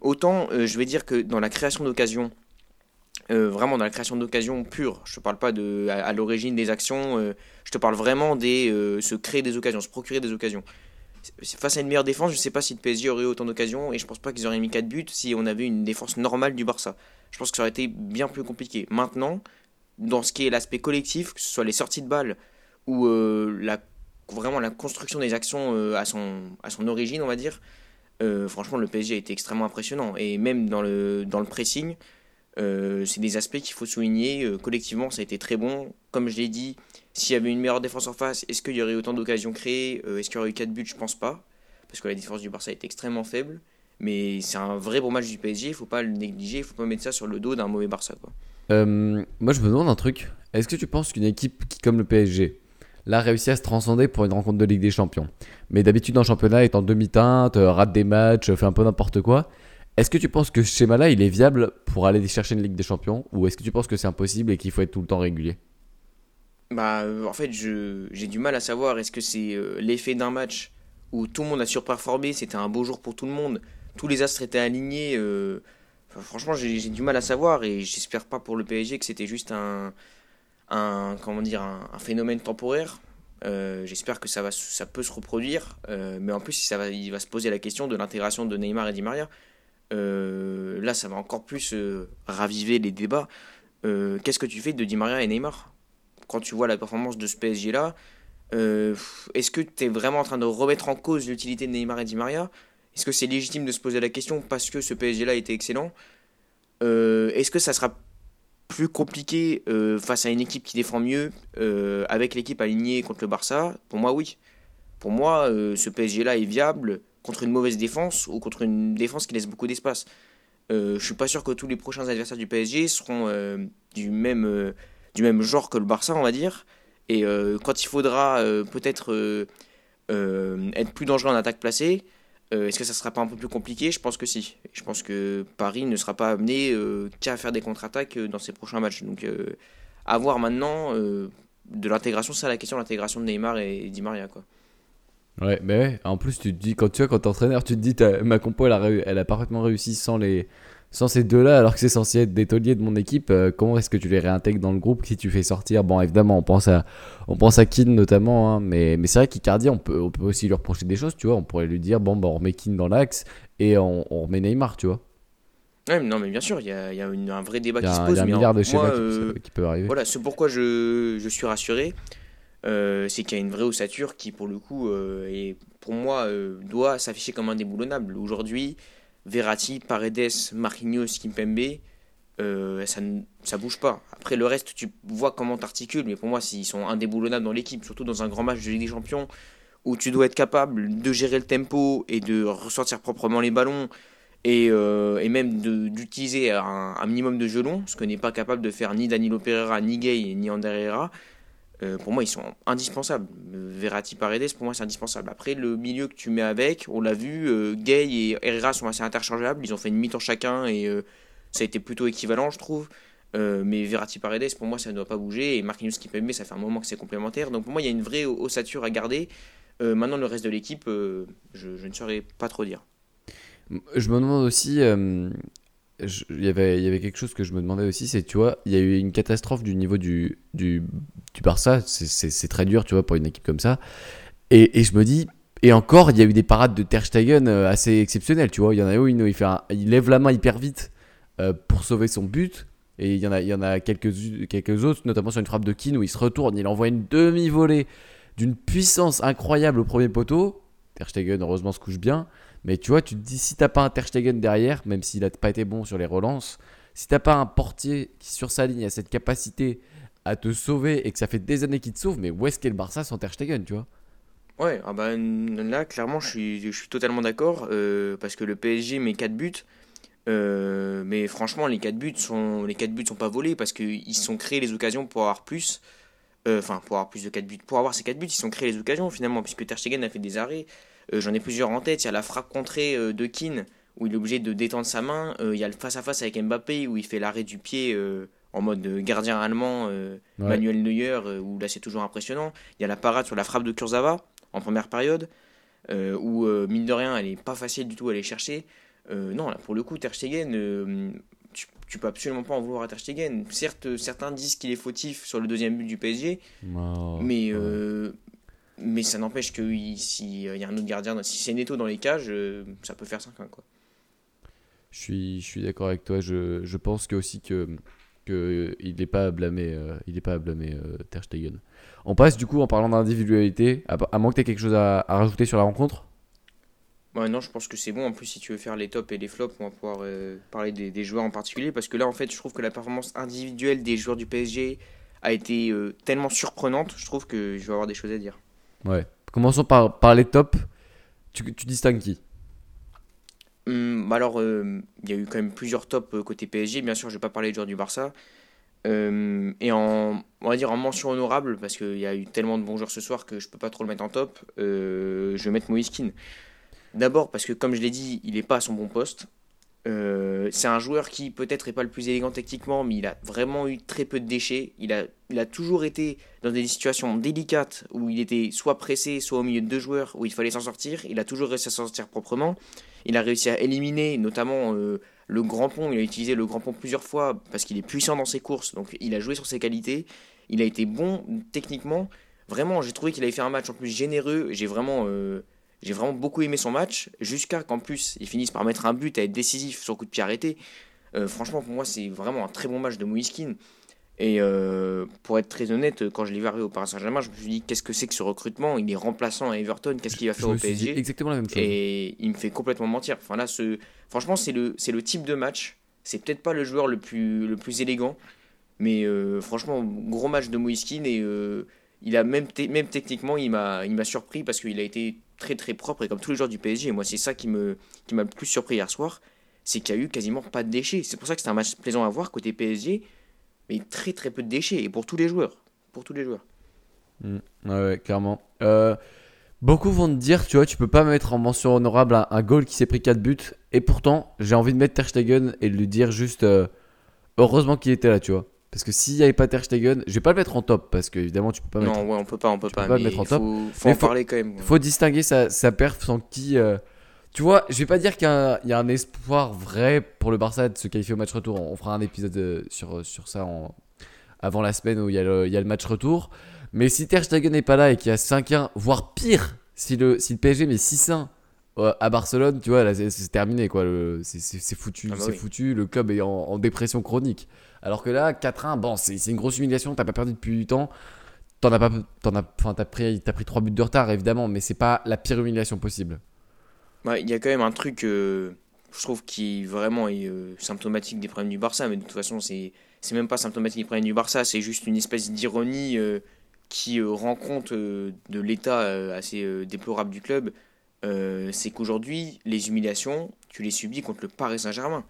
autant, je vais dire que dans la création d'occasions, vraiment dans la création d'occasions pure, je te parle pas de à, à l'origine des actions, je te parle vraiment des se créer des occasions, se procurer des occasions. Face à une meilleure défense, je sais pas si le PSG aurait eu autant d'occasions et je pense pas qu'ils auraient mis 4 buts si on avait une défense normale du Barça. Je pense que ça aurait été bien plus compliqué. Maintenant, dans ce qui est l'aspect collectif, que ce soit les sorties de balles ou euh, la, vraiment la construction des actions euh, à, son, à son origine, on va dire, euh, franchement, le PSG a été extrêmement impressionnant. Et même dans le, dans le pressing, c'est des aspects qu'il faut souligner. Collectivement, ça a été très bon. Comme je l'ai dit, s'il y avait une meilleure défense en face, est-ce qu'il y aurait autant d'occasions créées Euh, Est-ce qu'il y aurait eu 4 buts Je pense pas. Parce que la défense du Barça est extrêmement faible. Mais c'est un vrai bon match du PSG, il faut pas le négliger, il faut pas mettre ça sur le dos d'un mauvais Barça. Quoi. Euh, moi, je me demande un truc. Est-ce que tu penses qu'une équipe qui, comme le PSG, là, réussit à se transcender pour une rencontre de Ligue des Champions, mais d'habitude en championnat est en demi-teinte, euh, rate des matchs, fait un peu n'importe quoi, est-ce que tu penses que ce schéma-là, il est viable pour aller chercher une Ligue des Champions, ou est-ce que tu penses que c'est impossible et qu'il faut être tout le temps régulier? Bah, euh, en fait, j'ai du mal à savoir est-ce que c'est euh, l'effet d'un match où tout le monde a surperformé, c'était un beau jour pour tout le monde, tous les astres étaient alignés. euh, franchement, j'ai, du mal à savoir et j'espère pas pour le PSG que c'était juste un, comment dire, un, phénomène temporaire. J'espère que ça, peut se reproduire, mais en plus, ça va, il va se poser la question de l'intégration de Neymar et Di Maria. Là, ça va encore plus raviver les débats. Qu'est-ce que tu fais de Di Maria et Neymar? Quand tu vois la performance de ce PSG là, euh, est-ce que tu es vraiment en train de remettre en cause l'utilité de Neymar et Di Maria? Est-ce que c'est légitime de se poser la question parce que ce PSG là était excellent? Euh, Est-ce que ça sera plus compliqué euh, face à une équipe qui défend mieux avec l'équipe alignée contre le Barça? Pour moi, oui. Pour moi, ce PSG là est viable contre une mauvaise défense ou contre une défense qui laisse beaucoup d'espace. Je suis pas sûr que tous les prochains adversaires du PSG seront du même du même genre que le Barça, on va dire. Et euh, quand il faudra euh, peut-être euh, être plus dangereux en attaque placée, est-ce que ça sera pas un peu plus compliqué? Je pense que si. Je pense que Paris ne sera pas amené qu'à faire des contre-attaques dans ses prochains matchs. Donc, à voir maintenant de l'intégration, c'est la question l'intégration de Neymar et Di Maria. Quoi. Ouais, mais en plus, tu te dis, quand tu vois, quand t'es entraîneur, tu te dis, ma compo, elle a, elle a parfaitement réussi sans, les, sans ces deux-là, alors que c'est censé être des tauliers de mon équipe. euh, comment est-ce que tu les réintègres dans le groupe si tu fais sortir Bon, évidemment, on pense à, on pense à Keane notamment, hein, mais, mais c'est vrai qu'Icardi, on peut, on peut aussi lui reprocher des choses, tu vois. On pourrait lui dire, bon, bah, on remet Keane dans l'axe et on, on remet Neymar, tu vois. Ouais, non, mais bien sûr, il y a, y a une- un vrai débat qui se pose. il y a un mais milliard de schémas qui- euh, qui, peuvent arriver. Voilà, ce pourquoi je, je suis rassuré, euh, c'est qu'il y a une vraie ossature qui, pour le coup, est, pour moi, doit s'afficher comme indéboulonnable. Aujourd'hui, Verratti, Paredes, Marquinhos, Kimpembe, euh, ça ne ça bouge pas. Après, le reste, tu vois comment t'articules, mais pour moi, ils sont indéboulonnables dans l'équipe, surtout dans un grand match de Ligue des Champions où tu dois être capable de gérer le tempo et de ressortir proprement les ballons et, euh, et même d'utiliser un, minimum de jeu long, ce que n'est pas capable de faire ni Danilo Pereira, ni Gay, ni Ander. Euh, pour moi, ils sont indispensables. Verratti, Paredes, pour moi, c'est indispensable. Après, le milieu que tu mets avec, on l'a vu, euh, Gay et Herrera sont assez interchangeables. Ils ont fait une mi-temps chacun et euh, ça a été plutôt équivalent, je trouve. Euh, mais Verratti, Paredes, pour moi, ça ne doit pas bouger. Et Marquinhos Kimpembe, ça fait un moment que c'est complémentaire. Donc pour moi, il y a une vraie ossature à garder. Maintenant, le reste de l'équipe, je, ne saurais pas trop dire. Je me demande aussi, il y avait, y avait quelque chose que je me demandais aussi, c'est, tu vois, il y a eu une catastrophe du niveau du, du, du Barça, c'est- très dur, tu vois, pour une équipe comme ça. Et, et je me dis, et encore, il y a eu des parades de Ter Stegen euh, assez exceptionnelles, tu vois. Il y en a où il, fait il lève la main hyper vite euh, pour sauver son but. Et il y en a, il y en a quelques, quelques autres, notamment sur une frappe de Keane où il se retourne, il envoie une demi-volée d'une puissance incroyable au premier poteau. Ter Stegen, heureusement, se couche bien. Mais tu vois, tu te dis, si t'as pas un Ter Stegen derrière, même s'il a pas été bon sur les relances, si t'as pas un portier qui, sur sa ligne, a cette capacité à te sauver et que ça fait des années qu'il te sauve, mais où est-ce qu'est le Barça sans Ter Stegen, tu vois Ouais, ah bah, là, clairement, je suis, totalement d'accord. euh, parce que le PSG met 4 buts. euh, mais franchement, les 4 buts sont, les 4 buts sont pas volés parce qu'ils sont créés les occasions pour avoir plus. euh, Enfin, pour avoir plus de 4 buts. Pour avoir ces 4 buts, ils sont créés les occasions finalement, puisque Ter Stegen a fait des arrêts. Euh, J'en ai plusieurs en tête. Il y a la frappe contrée euh, de Keane, où il est obligé de détendre sa main. Euh, il y a le face-à-face avec Mbappé, où il fait l'arrêt du pied en mode gardien allemand, Ouais. Manuel Neuer, où là c'est toujours impressionnant. Il y a la parade sur la frappe de Kurzawa en première période, où mine de rien, elle est pas facile du tout à aller chercher. Non, là pour le coup, Ter Stegen, tu, tu peux absolument pas en vouloir à Ter Stegen. Certes, certains disent qu'il est fautif sur le deuxième but du PSG, mais, euh, mais ça n'empêche que il- si euh, y a un autre gardien, si c'est Neto dans les cages, euh, ça peut faire 5-1 quoi. Je suis, je suis d'accord avec toi. Je, je pense que aussi que, que il n'est pas à blâmer, euh, il est pas à blâmer euh, Ter Stegen. On passe du coup en parlant d'individualité. À, à moins que tu aies quelque chose à, à rajouter sur la rencontre? Ouais, non, je pense que c'est bon. En plus, si tu veux faire les tops et les flops, on va pouvoir euh, parler des, des joueurs en particulier. Parce que là, en fait, je trouve que la performance individuelle des joueurs du PSG a été tellement surprenante. Je trouve que je vais avoir des choses à dire. Ouais. Commençons par, par les tops. Tu, distingues qui? Hum, alors, euh, il y a eu quand même plusieurs tops euh, côté PSG. Bien sûr, je vais pas parler des joueurs du Barça. Euh, et en, on va dire en mention honorable, parce qu'il y a eu tellement de bons joueurs ce soir que je peux pas trop le mettre en top, euh, je vais mettre Moïse Kean. D'abord parce que, comme je l'ai dit, il n'est pas à son bon poste. Euh, c'est un joueur qui peut-être est pas le plus élégant techniquement, mais il a vraiment eu très peu de déchets. Il a, il a toujours été dans des situations délicates où il était soit pressé, soit au milieu de deux joueurs où il fallait s'en sortir. Il a toujours réussi à s'en sortir proprement. Il a réussi à éliminer notamment euh, le grand pont. Il a utilisé le grand pont plusieurs fois parce qu'il est puissant dans ses courses. Donc il a joué sur ses qualités. Il a été bon techniquement. Vraiment, j'ai trouvé qu'il avait fait un match en plus généreux. J'ai vraiment, euh, j'ai vraiment beaucoup aimé son match. Jusqu'à qu'en plus, il finisse par mettre un but, à être décisif sur coup de pied arrêté. Euh, franchement, pour moi, c'est vraiment un très bon match de Moïse Kean. Et euh, pour être très honnête, quand je l'ai vu arriver au Paris Saint-Germain, je me suis dit qu'est-ce que c'est que ce recrutement? Il est remplaçant à Everton, qu'est-ce qu'il va faire me au PSG exactement la même chose. et il me fait complètement mentir. Enfin là, ce... franchement, c'est le, c'est le type de match. C'est peut-être pas le joueur le plus, le plus élégant, mais euh, franchement, gros match de Moïse Kean et il a même, même techniquement, il m'a, il m'a surpris parce qu'il a été très très propre et comme tous les joueurs du PSG. Et moi, c'est ça qui me, qui m'a le plus surpris hier soir, c'est qu'il y a eu quasiment pas de déchets. C'est pour ça que c'était un match plaisant à voir côté PSG, mais très très peu de déchets et pour tous les joueurs, pour tous les joueurs. Mm. Ouais, ouais, clairement. Euh, beaucoup vont te dire, tu vois, tu peux pas mettre en mention honorable un, un goal qui s'est pris 4 buts. Et pourtant, j'ai envie de mettre Ter et de lui dire juste euh, heureusement qu'il était là, tu vois. Parce que s'il n'y avait pas Ter Stegen, je vais pas le mettre en top parce que évidemment tu peux pas mettre. Non, ouais, on peut pas, on peut pas, peux pas le mettre en top. faut, faut Mais en faut- parler quand même. ouais. Faut distinguer sa, sa perf sans qui. euh, Tu vois, je vais pas dire qu'il y, a un- il y a un espoir vrai pour le Barça de se qualifier au match retour. On fera un épisode euh, sur, sur ça en- avant la semaine où il y, a le, il y a le match retour. Mais si Ter Stegen n'est pas là et qu'il y a 5-1, voire pire, si le, si le PSG met 6-1 à Barcelone, tu vois, là, c'est terminé, quoi. C'est foutu, Ah bah c'est oui. foutu. Le club est en, en dépression chronique. Alors que là, 4-1, bon, c'est une grosse humiliation. T'as pas perdu depuis du temps. T'en as pas, t'en as, enfin, t'as pris, t'as pris 3 buts de retard, évidemment, mais c'est pas la pire humiliation possible. Il y a quand même un truc, euh, je trouve, qui vraiment est euh, symptomatique des problèmes du Barça, mais de toute façon, c'est même pas symptomatique des problèmes du Barça, c'est juste une espèce d'ironie euh, qui rend compte de l'état assez déplorable du club. C'est qu'aujourd'hui, les humiliations, tu les subis contre le Paris Saint-Germain.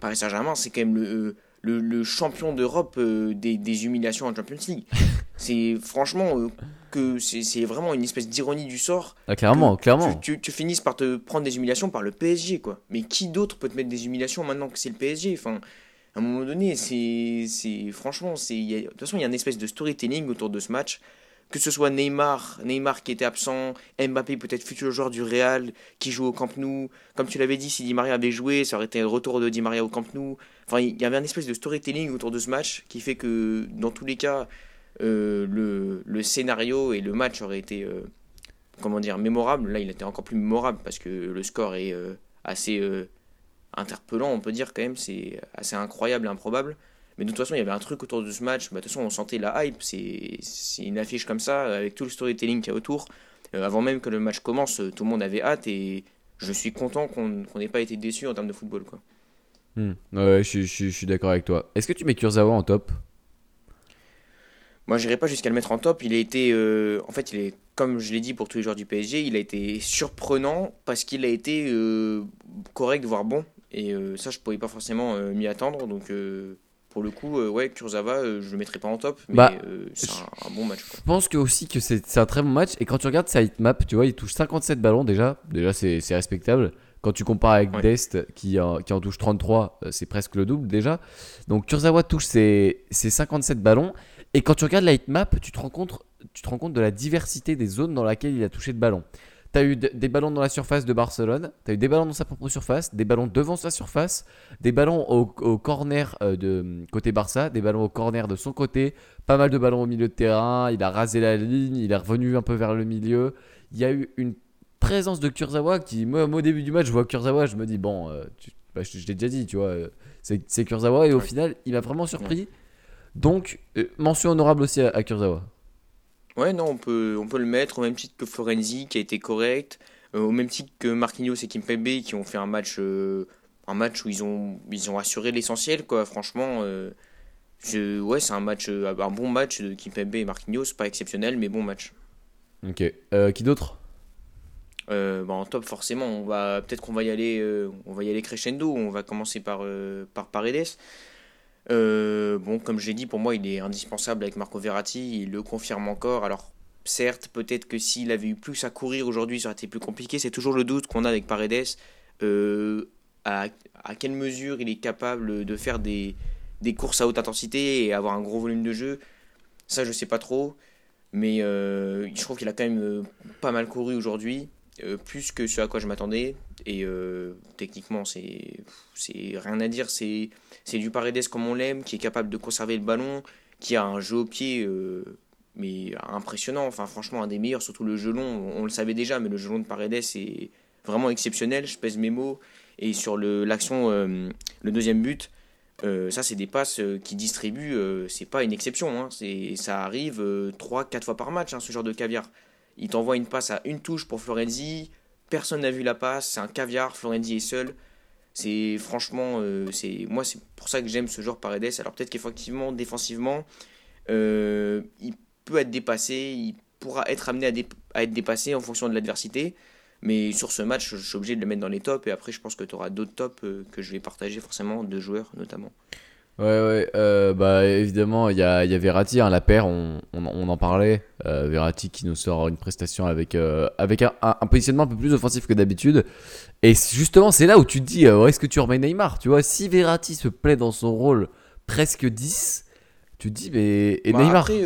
Paris Saint-Germain, c'est quand même le, le, le champion d'Europe euh, des, des humiliations en Champions League. [LAUGHS] C'est franchement euh, que c'est vraiment une espèce d'ironie du sort Ah, clairement, clairement. tu, tu, tu finisses par te prendre des humiliations par le PSG, quoi. Mais qui d'autre peut te mettre des humiliations maintenant que c'est le PSG Enfin, à un moment donné, c'est. franchement, c'est. De toute façon, il y a une espèce de storytelling autour de ce match. Que ce soit Neymar, Neymar qui était absent, Mbappé peut-être futur joueur du Real, qui joue au Camp Nou. Comme tu l'avais dit, si Di Maria avait joué, ça aurait été le retour de Di Maria au Camp Nou. Enfin, il y avait une espèce de storytelling autour de ce match qui fait que, dans tous les cas, euh, le, scénario et le match auraient été euh, comment dire, mémorable. Là, il était encore plus mémorable parce que le score est euh, assez interpellant, on peut dire quand même. C'est assez incroyable improbable. Mais de toute façon, il y avait un truc autour de ce match. Bah, de toute façon, on sentait la hype. C'est une affiche comme ça, avec tout le storytelling qu'il y a autour. Avant même que le match commence, tout le monde avait hâte et je suis content qu'on qu'on n'ait pas été déçu en termes de football. Quoi. Hmm. Ouais, je, je- je suis d'accord avec toi. Est-ce que tu mets Kurzawa en top? Moi, j'irai pas jusqu'à le mettre en top. Il a été, euh, en fait, il est, comme je l'ai dit pour tous les joueurs du PSG, il a été surprenant parce qu'il a été euh, correct, voire bon. Et euh, ça, je pouvais pas forcément m'y attendre. Donc, pour le coup, ouais, Kurzawa, je le mettrai pas en top, mais Bah, c'est un, un bon match. Quoi. Je pense que aussi que c'est un très bon match. Et quand tu regardes sa hitmap, tu vois, il touche 57 ballons déjà. Déjà, c'est respectable. Quand tu compares avec Ouais. Dest qui, en- qui en touche 33, euh, c'est presque le double déjà. Donc Kurzawa touche ses, ses 57 ballons. Et quand tu regardes la hitmap, tu te rends compte, tu te rends compte de la diversité des zones dans laquelle il a touché de ballons. Tu as eu de- des ballons dans la surface de Barcelone, tu as eu des ballons dans sa propre surface, des ballons devant sa surface, des ballons au, au corner euh, de côté Barça, des ballons au corner de son côté, pas mal de ballons au milieu de terrain, il a rasé la ligne, il est revenu un peu vers le milieu. Il y a eu une présence de Kurzawa qui, moi, moi, au début du match, je vois Kurzawa, je me dis, bon, euh, tu- bah, je, je l'ai déjà dit, tu vois, euh, c'est c'est Kurzawa, et au Ouais. final, il m'a vraiment surpris. Donc, euh, mention honorable aussi à, à Kurzawa. Ouais, non, on peut, on peut le mettre au même titre que Florenzi, qui a été correct, au même titre que Marquinhos et Kimpembe, qui ont fait un match, un match où ils ont, ils ont assuré l'essentiel, quoi. Franchement, je, ouais, c'est un match, un bon match de Kimpembe et Marquinhos, pas exceptionnel, mais bon match. Ok. Qui d'autre? Euh, bah, en top, forcément, on va peut-être qu'on va y aller, euh, on va y aller crescendo. On va commencer par euh, par Paredes. Bon, comme j'ai dit, pour moi, il est indispensable avec Marco Verratti. Il le confirme encore. Alors, certes, peut-être que s'il avait eu plus à courir aujourd'hui, ça aurait été plus compliqué. C'est toujours le doute qu'on a avec Paredes. À, à quelle mesure il est capable de faire des, des courses à haute intensité et avoir un gros volume de jeu Ça, je sais pas trop. Mais je trouve qu'il a quand même pas mal couru aujourd'hui plus que ce à quoi je m'attendais. Et euh, techniquement, c'est rien à dire. C'est du Paredes comme on l'aime, qui est capable de conserver le ballon, qui a un jeu au pied euh, mais impressionnant. Enfin, franchement, un des meilleurs, surtout le jeu long. On, on le savait déjà, mais le jeu long de Paredes est vraiment exceptionnel. Je pèse mes mots. Et sur le l'action, euh, le deuxième but. euh, ça, c'est des passes euh, qui distribuent, euh, c'est pas une exception. Hein, ça arrive 3-4 fois par match, hein, ce genre de caviar. Il t'envoie une passe à une touche pour Florenzi. Personne n'a vu la passe. C'est un caviar. Florenzi est seul. C'est franchement, euh, c'est moi c'est pour ça que j'aime ce genre Paredes. Alors peut-être qu'effectivement défensivement, euh, il peut être dépassé, il pourra être amené à, à être dépassé en fonction de l'adversité. Mais sur ce match, je suis obligé de le mettre dans les tops. Et après, je pense que tu auras d'autres tops euh, que je vais partager forcément, deux joueurs notamment. Ouais, ouais, euh, bah évidemment, il y a, y a Verratti, hein, la paire, on, on, on en parlait. Euh, Verratti qui nous sort une prestation avec, euh, avec un, un- un positionnement un peu plus offensif que d'habitude. Et justement, c'est là où tu te dis, euh, est-ce que tu remets Neymar Tu vois, si Verratti se plaît dans son rôle presque 10, tu te dis, mais. Et Bah, Neymar? Après,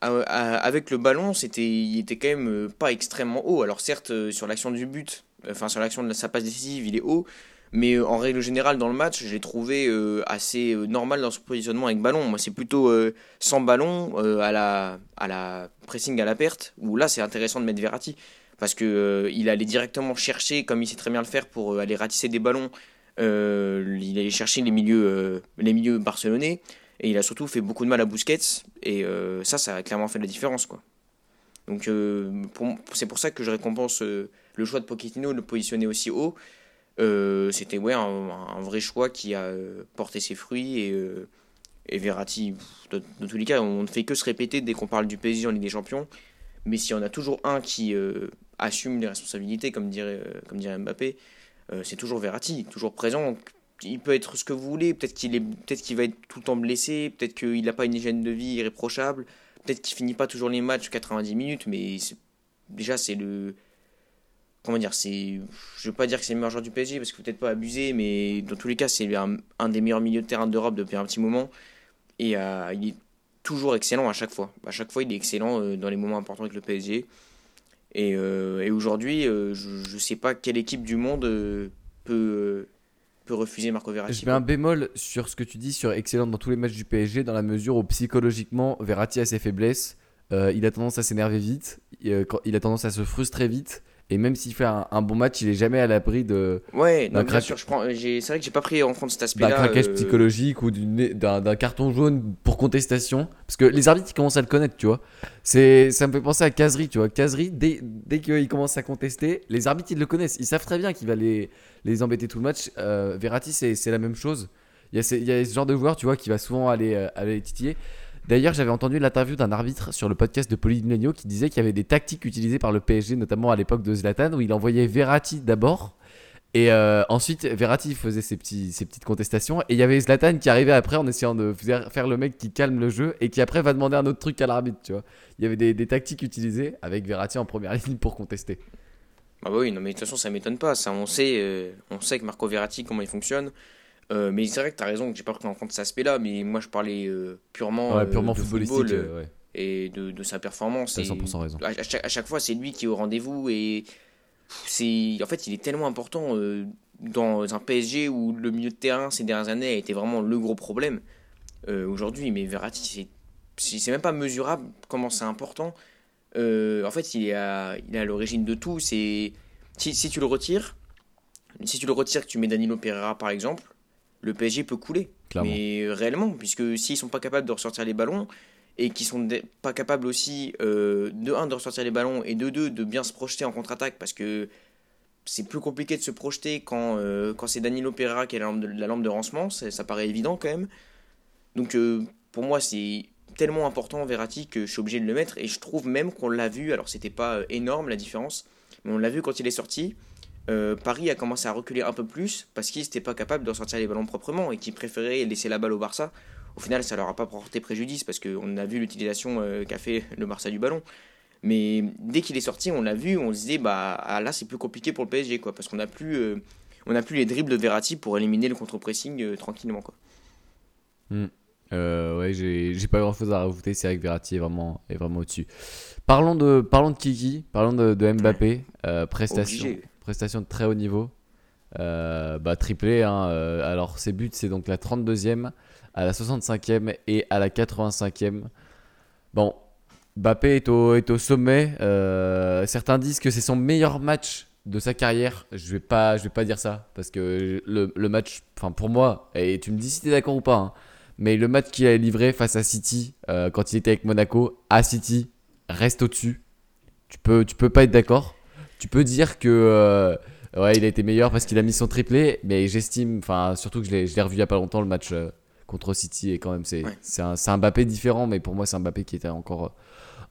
avec le ballon, c'était, il était quand même pas extrêmement haut. Alors certes, sur l'action du but, enfin sur l'action de sa passe décisive, il est haut. Mais euh, en règle générale, dans le match, je l'ai trouvé euh, assez euh, normal dans son positionnement avec ballon. Moi, c'est plutôt sans ballon, à, la, à la pressing à la perte, où là, c'est intéressant de mettre Verratti. parce que il allait directement chercher, comme il sait très bien le faire, pour aller ratisser des ballons. il allait chercher les milieux, les milieux barcelonais. Et il a surtout fait beaucoup de mal à Busquets. Et ça, ça a clairement fait la différence. Quoi. Donc c'est pour ça que je récompense le choix de Pochettino de le positionner aussi haut. C'était ouais, un, vrai choix qui a porté ses fruits. Et, et Verratti, dans, tous les cas, on ne fait que se répéter dès qu'on parle du PSG en Ligue des Champions. Mais s'il y en a toujours un qui euh, assume les responsabilités, comme dirait, euh, comme dirait Mbappé, euh, c'est toujours Verratti, toujours présent. Il peut être ce que vous voulez, peut-être qu'il qu'il va être tout le temps blessé, peut-être qu'il n'a pas une hygiène de vie irréprochable, peut-être qu'il finit pas toujours les matchs 90 minutes, mais déjà c'est le, comment dire, c'est, je veux pas dire que c'est le meilleur joueur du PSG parce que peut-être pas abusé, mais dans tous les cas c'est un, un des meilleurs milieux de terrain d'Europe depuis un petit moment et il est toujours excellent à chaque fois. À chaque fois, il est excellent euh, dans les moments importants avec le PSG. Et, euh, et aujourd'hui, euh, je ne sais pas quelle équipe du monde peut, peut refuser Marco Verratti. Je mets un bémol sur ce que tu dis sur excellent dans tous les matchs du PSG, dans la mesure où psychologiquement, Verratti a ses faiblesses. il a tendance à s'énerver vite, il a tendance à se frustrer vite. Et même s'il fait un, bon match, il est jamais à l'abri de. Ouais, bien sûr, je prends. C'est vrai que j'ai pas pris en compte cet aspect-là. D'un craquage euh, psychologique ou d'un carton jaune pour contestation. Parce que les arbitres, ils commencent à le connaître, tu vois. Ça me fait penser à Kazri, tu vois. Kazri, dès, dès qu'il commence à contester, les arbitres, ils le connaissent. Ils savent très bien qu'il va les, les embêter tout le match. Euh, Verratti, c'est la même chose. Il y, a il y, a ce genre de joueur, tu vois, qui va souvent aller, euh, aller titiller. D'ailleurs, j'avais entendu l'interview d'un arbitre sur le podcast de Poligno qui disait qu'il y avait des tactiques utilisées par le PSG, notamment à l'époque de Zlatan, où il envoyait Verratti d'abord. Et euh, ensuite, Verratti faisait ses, petites contestations. Et il y avait Zlatan qui arrivait après en essayant de faire le mec qui calme le jeu et qui après va demander un autre truc à l'arbitre. Tu vois. Il y avait des, des, tactiques utilisées avec Verratti en première [LAUGHS] ligne pour contester. Ah bah oui, non, mais de toute façon, ça m'étonne pas. Ça, on, sait, euh, on sait que Marco Verratti, comment il fonctionne. Euh, mais c'est vrai que tu as raison, que j'ai pas pris en compte cet aspect-là, mais moi je parlais euh, purement, ouais, purement euh, footballistique et de, de, sa performance. 100% raison. À, chaque, fois, c'est lui qui est au rendez-vous et c'est en fait, il est tellement important dans un PSG où le milieu de terrain ces dernières années a été vraiment le gros problème aujourd'hui. Mais Verratti, c'est même pas mesurable comment c'est important. en fait, il est à, il est à l'origine de tout. C'est si, si tu le retires, si tu le retires, que tu mets Danilo Pereira par exemple, le PSG peut couler. Mais réellement, puisque s'ils sont pas capables de ressortir les ballons et qu'ils sont pas capables aussi euh, de un de ressortir les ballons et de deux de bien se projeter en contre-attaque parce que c'est plus compliqué de se projeter quand, euh, quand c'est Danilo Pereira qui est la lampe de, la lampe de rancement, ça, paraît évident quand même. Donc euh, pour moi c'est tellement important Verratti que je suis obligé de le mettre et je trouve même qu'on l'a vu, alors c'était pas énorme la différence, mais on l'a vu quand il est sorti, euh, Paris a commencé à reculer un peu plus parce qu'ils n'étaient pas capables de sortir les ballons proprement et qu'ils préféraient laisser la balle au Barça. Au final, ça leur a pas porté préjudice parce qu'on a vu l'utilisation euh, qu'a fait le Barça du ballon. Mais dès qu'il est sorti, on l'a vu, on se disait bah ah, là c'est plus compliqué pour le PSG quoi parce qu'on n'a plus euh, on plus les dribbles de Verratti pour éliminer le contre-pressing tranquillement quoi. Hmm. ouais, j'ai pas grand chose à rajouter. C'est vrai que Verratti est vraiment, est vraiment au-dessus. Parlons de, parlons de Kiki, parlons de, Mbappé. prestation prestation de très haut niveau. Euh, bah, triplé. Hein, euh, alors, ses buts, c'est donc la 32e, à la 65e et à la 85e. Bon, Mbappé est au, sommet. Euh, certains disent que c'est son meilleur match de sa carrière. Je vais pas, je vais pas dire ça parce que le, match, enfin pour moi, et tu me dis si tu es d'accord ou pas, hein, mais le match qu'il a livré face à City quand il était avec Monaco à City reste au-dessus. Tu peux, tu peux pas être d'accord tu peux dire que euh, ouais, il a été meilleur parce qu'il a mis son triplé, mais j'estime, enfin surtout que je l'ai revu il y a pas longtemps le match euh, contre City et quand même c'est c'est un, un, Mbappé différent, mais pour moi c'est un Mbappé qui était encore euh,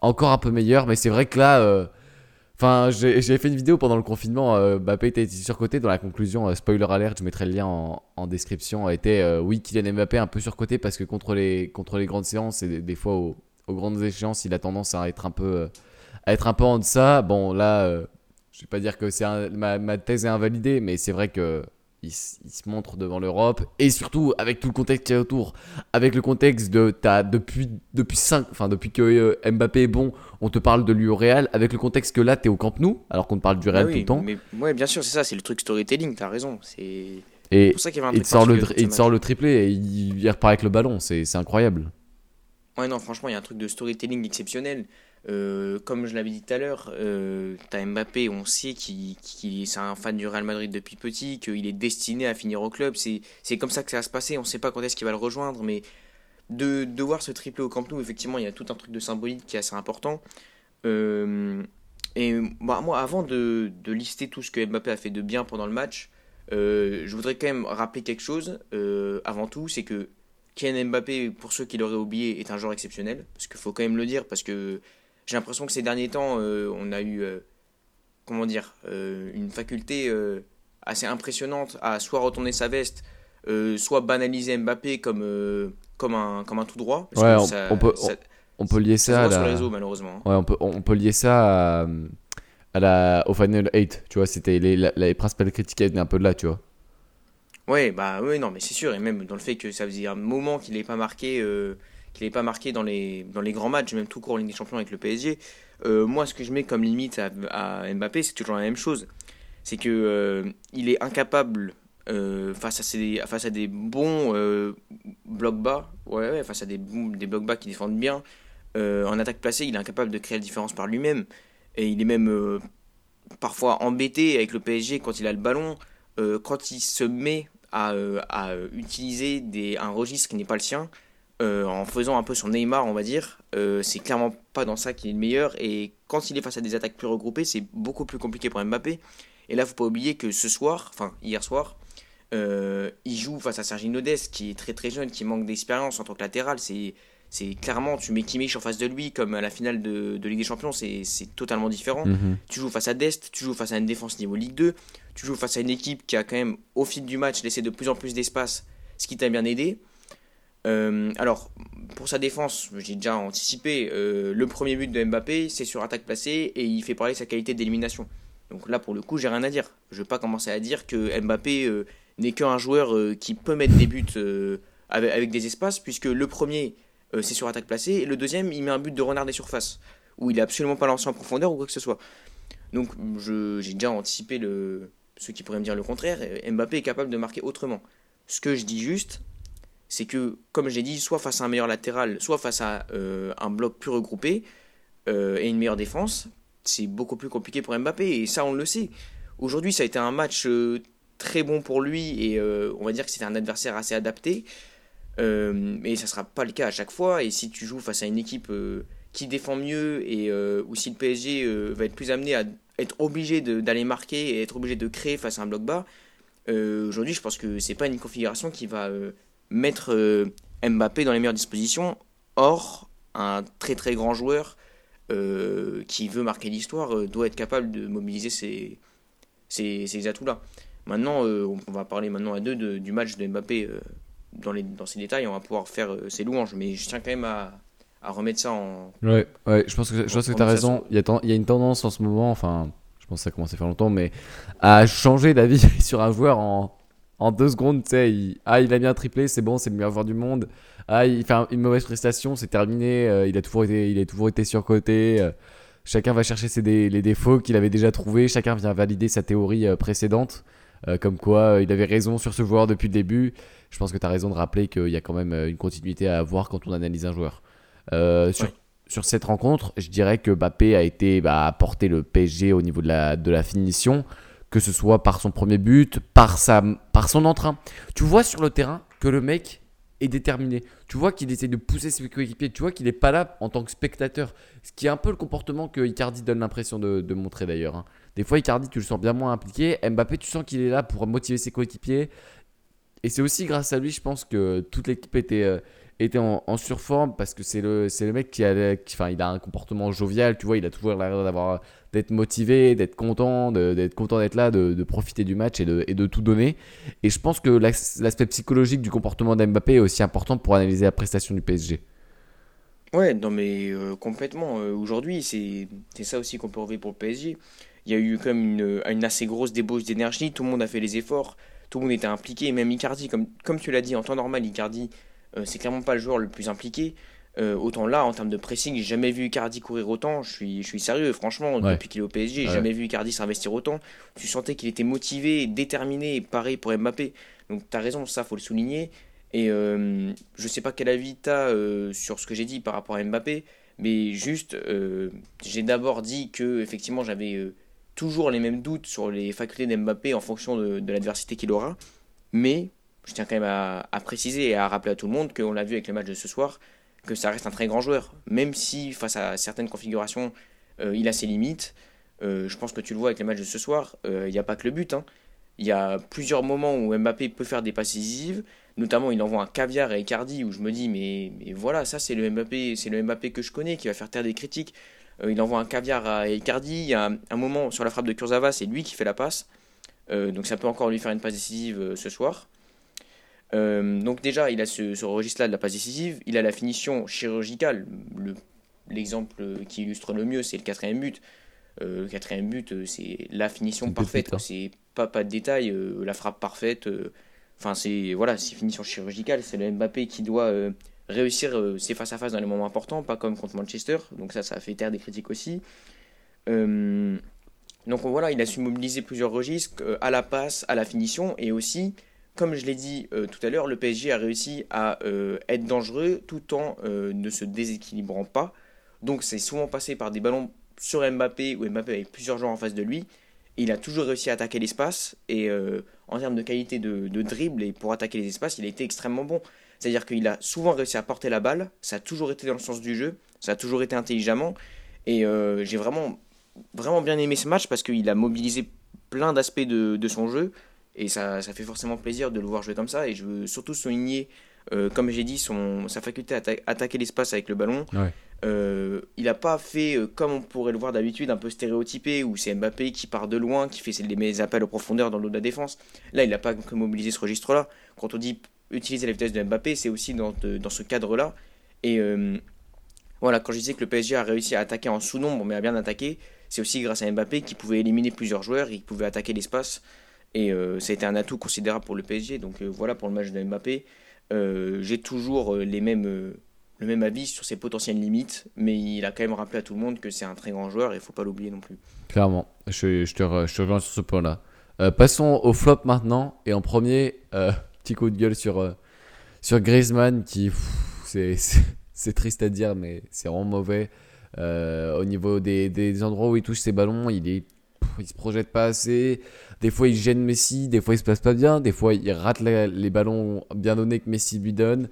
encore un peu meilleur. Mais c'est vrai que là, enfin j'ai fait une vidéo pendant le confinement, Mbappé était surcoté. Dans la conclusion, spoiler alert, je mettrai le lien en, en description, était oui Kylian Mbappé un peu surcoté parce que contre les contre les grandes séances et des, fois aux, aux, grandes échéances, il a tendance à être un peu à être un peu en deçà. Bon là je vais pas dire que c'est ma, ma, thèse est invalidée, mais c'est vrai que il, se montre devant l'Europe et surtout avec tout le contexte qui est autour, avec le contexte de as, depuis depuis 5 enfin depuis que euh, Mbappé est bon, on te parle de lui au Real, avec le contexte que là tu es au Camp Nou alors qu'on te parle du Real ah tout le temps. Mais ouais, bien sûr, c'est ça, c'est le truc storytelling, tu as raison, c'est et pour ça qu'il y avait un il sort le il sort le triplé et il, repart avec le ballon, c'est incroyable. Ouais non, franchement, il y a un truc de storytelling exceptionnel. Euh, comme je l'avais dit tout à l'heure, euh, t'as Mbappé, on sait qu'il qu c'est un fan du Real Madrid depuis petit, qu'il est destiné à finir au club. C'est comme ça que ça va se passer. On ne sait pas quand est-ce qu'il va le rejoindre, mais de, voir ce triplé au Camp Nou, effectivement, il y a tout un truc de symbolique qui est assez important. Euh, et bah, moi, avant de, lister tout ce que Mbappé a fait de bien pendant le match, euh, je voudrais quand même rappeler quelque chose. Avant tout, c'est que Kylian Mbappé, pour ceux qui l'auraient oublié, est un joueur exceptionnel. Parce qu'il faut quand même le dire, parce que j'ai l'impression que ces derniers temps, euh, on a eu, euh, comment dire, euh, une faculté assez impressionnante à soit retourner sa veste, soit banaliser Mbappé comme, comme, un, comme un tout droit. Ouais, on, ça, on, peut, ça, on, peut lier ça, ça à la... sur les réseaux, malheureusement. Ouais, on peut, on peut lier ça à, à la, au Final 8, tu vois, c'était les, les, les principales critiques venaient un peu de là, tu vois. Ouais, bah oui, non, mais c'est sûr, et même dans le fait que ça faisait un moment qu'il n'ait pas marqué, euh, qu'il n'ait pas marqué dans les, dans les grands matchs, même tout court en Ligue des Champions avec le PSG. Euh, moi, ce que je mets comme limite à, Mbappé, c'est toujours la même chose. C'est que euh, il est incapable face à face à des bons blocs bas, ouais, face à des, des blocs bas qui défendent bien. en attaque placée, il est incapable de créer la différence par lui-même, et il est même parfois embêté avec le PSG quand il a le ballon. quand il se met à, à utiliser un registre qui n'est pas le sien, euh, en faisant un peu son Neymar, on va dire, euh, c'est clairement pas dans ça qu'il est le meilleur. Et quand il est face à des attaques plus regroupées, c'est beaucoup plus compliqué pour Mbappé. Et là, faut pas oublier que ce soir, enfin hier soir, euh, il joue face à Sergio Dest, qui est très très jeune, qui manque d'expérience en tant que latéral. C'est c'est clairement, tu mets Kimmich en face de lui, comme à la finale de, de Ligue des Champions, c'est totalement différent. Mm -hmm. Tu joues face à Dest, tu joues face à une défense niveau Ligue 2, tu joues face à une équipe qui a quand même, au fil du match, laissé de plus en plus d'espace, ce qui t'a bien aidé. Euh, alors, pour sa défense, j'ai déjà anticipé, euh, le premier but de Mbappé, c'est sur attaque placée et il fait parler sa qualité d'élimination. Donc là, pour le coup, j'ai rien à dire. Je ne vais pas commencer à dire que Mbappé euh, n'est qu'un joueur qui peut mettre des buts avec, des espaces, puisque le premier, c'est sur attaque placée, et le deuxième, il met un but de renard des surfaces, où il n'est absolument pas lancé en profondeur ou quoi que ce soit. Donc j'ai déjà anticipé ceux qui pourraient me dire le contraire. Mbappé est capable de marquer autrement. Ce que je dis juste, c'est que, comme j'ai dit, soit face à un meilleur latéral, soit face à euh, un bloc plus regroupé euh, et une meilleure défense, c'est beaucoup plus compliqué pour Mbappé. Et ça, on le sait. Aujourd'hui, ça a été un match euh, très bon pour lui et on va dire que c'était un adversaire assez adapté. mais ça ne sera pas le cas à chaque fois. Et si tu joues face à une équipe qui défend mieux et ou si le PSG va être plus amené à être obligé d'aller marquer et être obligé de créer face à un bloc bas, aujourd'hui, je pense que c'est pas une configuration qui va mettre euh, Mbappé dans les meilleures dispositions. Or, un très très grand joueur euh, qui veut marquer l'histoire euh, doit être capable de mobiliser ces, ces, ces atouts-là. Maintenant, on va parler maintenant à deux de, du match de Mbappé dans, les, dans ces détails. On va pouvoir faire ses louanges, mais je tiens quand même à, à remettre ça en. Ouais, ouais je pense que, je pense que tu as raison. Il y, a il y a une tendance en ce moment, enfin, je pense que ça commence à faire longtemps, mais à changer d'avis [LAUGHS] sur un joueur en, en deux secondes, tu sais, il, ah, il a mis un triplé, c'est bon, c'est le meilleur joueur du monde. Ah, il fait une mauvaise prestation, c'est terminé, euh, il, a toujours été, il a toujours été surcoté. Euh, chacun va chercher ses dé, les défauts qu'il avait déjà trouvés, chacun vient valider sa théorie euh, précédente, comme quoi il avait raison sur ce joueur depuis le début. Je pense que tu as raison de rappeler qu'il y a quand même une continuité à avoir quand on analyse un joueur. Sur, Ouais. sur cette rencontre, je dirais que Mbappé a été bah, a porté le PSG au niveau de la, de la finition que ce soit par son premier but, par, sa, par son entrain. Tu vois sur le terrain que le mec est déterminé. Tu vois qu'il essaie de pousser ses coéquipiers. Tu vois qu'il n'est pas là en tant que spectateur. Ce qui est un peu le comportement que Icardi donne l'impression de, montrer d'ailleurs. Hein. Des fois, Icardi, tu le sens bien moins impliqué. Mbappé, tu sens qu'il est là pour motiver ses coéquipiers. Et c'est aussi grâce à lui, je pense, que toute l'équipe était, euh, était en, surforme parce que c'est le, le mec qui a, qui, il a un comportement jovial. Tu vois, il a toujours l'air d'avoir d'être motivé, d'être content, d'être content d'être là, de, profiter du match et de, tout donner. Et je pense que l'aspect psychologique du comportement d'Mbappé est aussi important pour analyser la prestation du PSG. Ouais, non mais euh, complètement. Euh, Aujourd'hui, c'est ça aussi qu'on peut relever pour le PSG. Il y a eu quand même une, une assez grosse débauche d'énergie, tout le monde a fait les efforts, tout le monde était impliqué, même Icardi, comme, comme tu l'as dit, en temps normal, Icardi, euh, c'est clairement pas le joueur le plus impliqué. Euh, autant là, en termes de pressing, j'ai jamais vu Icardi courir autant. Je suis, je suis sérieux, franchement, Ouais. depuis qu'il est au PSG, j'ai Ouais. jamais vu Icardi s'investir autant. Tu sentais qu'il était motivé, déterminé, et pareil pour Mbappé. Donc tu as raison, ça faut le souligner. Et euh, je sais pas quel avis tu as euh, sur ce que j'ai dit par rapport à Mbappé, Mais juste, euh, j'ai d'abord dit que effectivement j'avais toujours les mêmes doutes sur les facultés d'Mbappé en fonction de, de l'adversité qu'il aura. Mais je tiens quand même à, à, préciser et à rappeler à tout le monde qu'on l'a vu avec le match de ce soir, que ça reste un très grand joueur. Même si face à certaines configurations, euh, il a ses limites. Euh, je pense que tu le vois avec le match de ce soir, il n'y a pas que le but. Hein. Il y a plusieurs moments où Mbappé peut faire des passes décisives. Notamment, il envoie un caviar à Icardi où je me dis, mais, voilà, ça c'est le Mbappé, c'est le Mbappé que je connais qui va faire taire des critiques. Euh, il envoie un caviar à Icardi. Il y a un, moment sur la frappe de Kurzawa, c'est lui qui fait la passe. Euh, donc ça peut encore lui faire une passe décisive euh, ce soir. Donc déjà, il a ce, registre-là de la passe décisive. Il a la finition chirurgicale. L'exemple qui illustre le mieux, c'est le quatrième but. le quatrième but, c'est la finition parfaite. Hein. C'est pas, pas de détail, la frappe parfaite. Enfin, c'est voilà, c'est finition chirurgicale. C'est le Mbappé qui doit euh, réussir euh, ses face-à-face dans les moments importants, pas comme contre Manchester. Donc ça, ça a fait taire des critiques aussi. Euh, donc voilà, il a su mobiliser plusieurs registres, à la passe, à la finition, et aussi, comme je l'ai dit tout à l'heure, le PSG a réussi à être dangereux tout en ne se déséquilibrant pas. Donc c'est souvent passé par des ballons sur Mbappé, où Mbappé avait plusieurs joueurs en face de lui, il a toujours réussi à attaquer l'espace et euh, en termes de qualité de, dribble et pour attaquer les espaces, il a été extrêmement bon. C'est-à-dire qu'il a souvent réussi à porter la balle, ça a toujours été dans le sens du jeu, ça a toujours été intelligemment. Et euh, j'ai vraiment, vraiment bien aimé ce match parce qu'il a mobilisé plein d'aspects de, son jeu et ça, ça, fait forcément plaisir de le voir jouer comme ça et je veux surtout souligner, euh, comme j'ai dit, son, sa faculté à attaquer l'espace avec le ballon. Euh, il n'a pas fait, euh, comme on pourrait le voir d'habitude, un peu stéréotypé, où c'est Mbappé qui part de loin, qui fait les appels aux profondeurs dans l'eau de la défense. Là, il n'a pas que mobilisé ce registre-là. Quand on dit utiliser la vitesse de Mbappé, c'est aussi dans, dans ce cadre-là. Et voilà, quand je disais que le PSG a réussi à attaquer en sous-nombre, mais à bien attaquer, c'est aussi grâce à Mbappé qui pouvait éliminer plusieurs joueurs, il pouvait attaquer l'espace. Et ça a été un atout considérable pour le PSG. Donc voilà pour le match de Mbappé. J'ai toujours les mêmes le même avis sur ses potentielles limites, mais il a quand même rappelé à tout le monde que c'est un très grand joueur et il faut pas l'oublier non plus. Clairement, je, je, te, rejoins sur ce point-là. Euh, passons au flop maintenant, et en premier, euh, [LAUGHS] petit coup de gueule sur, euh, sur Griezmann, qui [LAUGHS] c'est triste à dire, mais c'est vraiment mauvais. au niveau des, des, endroits où il touche ses ballons, il est il se projette pas assez. Des fois, il gêne Messi, des fois, il se place pas bien, des fois, il rate les, les ballons bien donnés que Messi lui donne.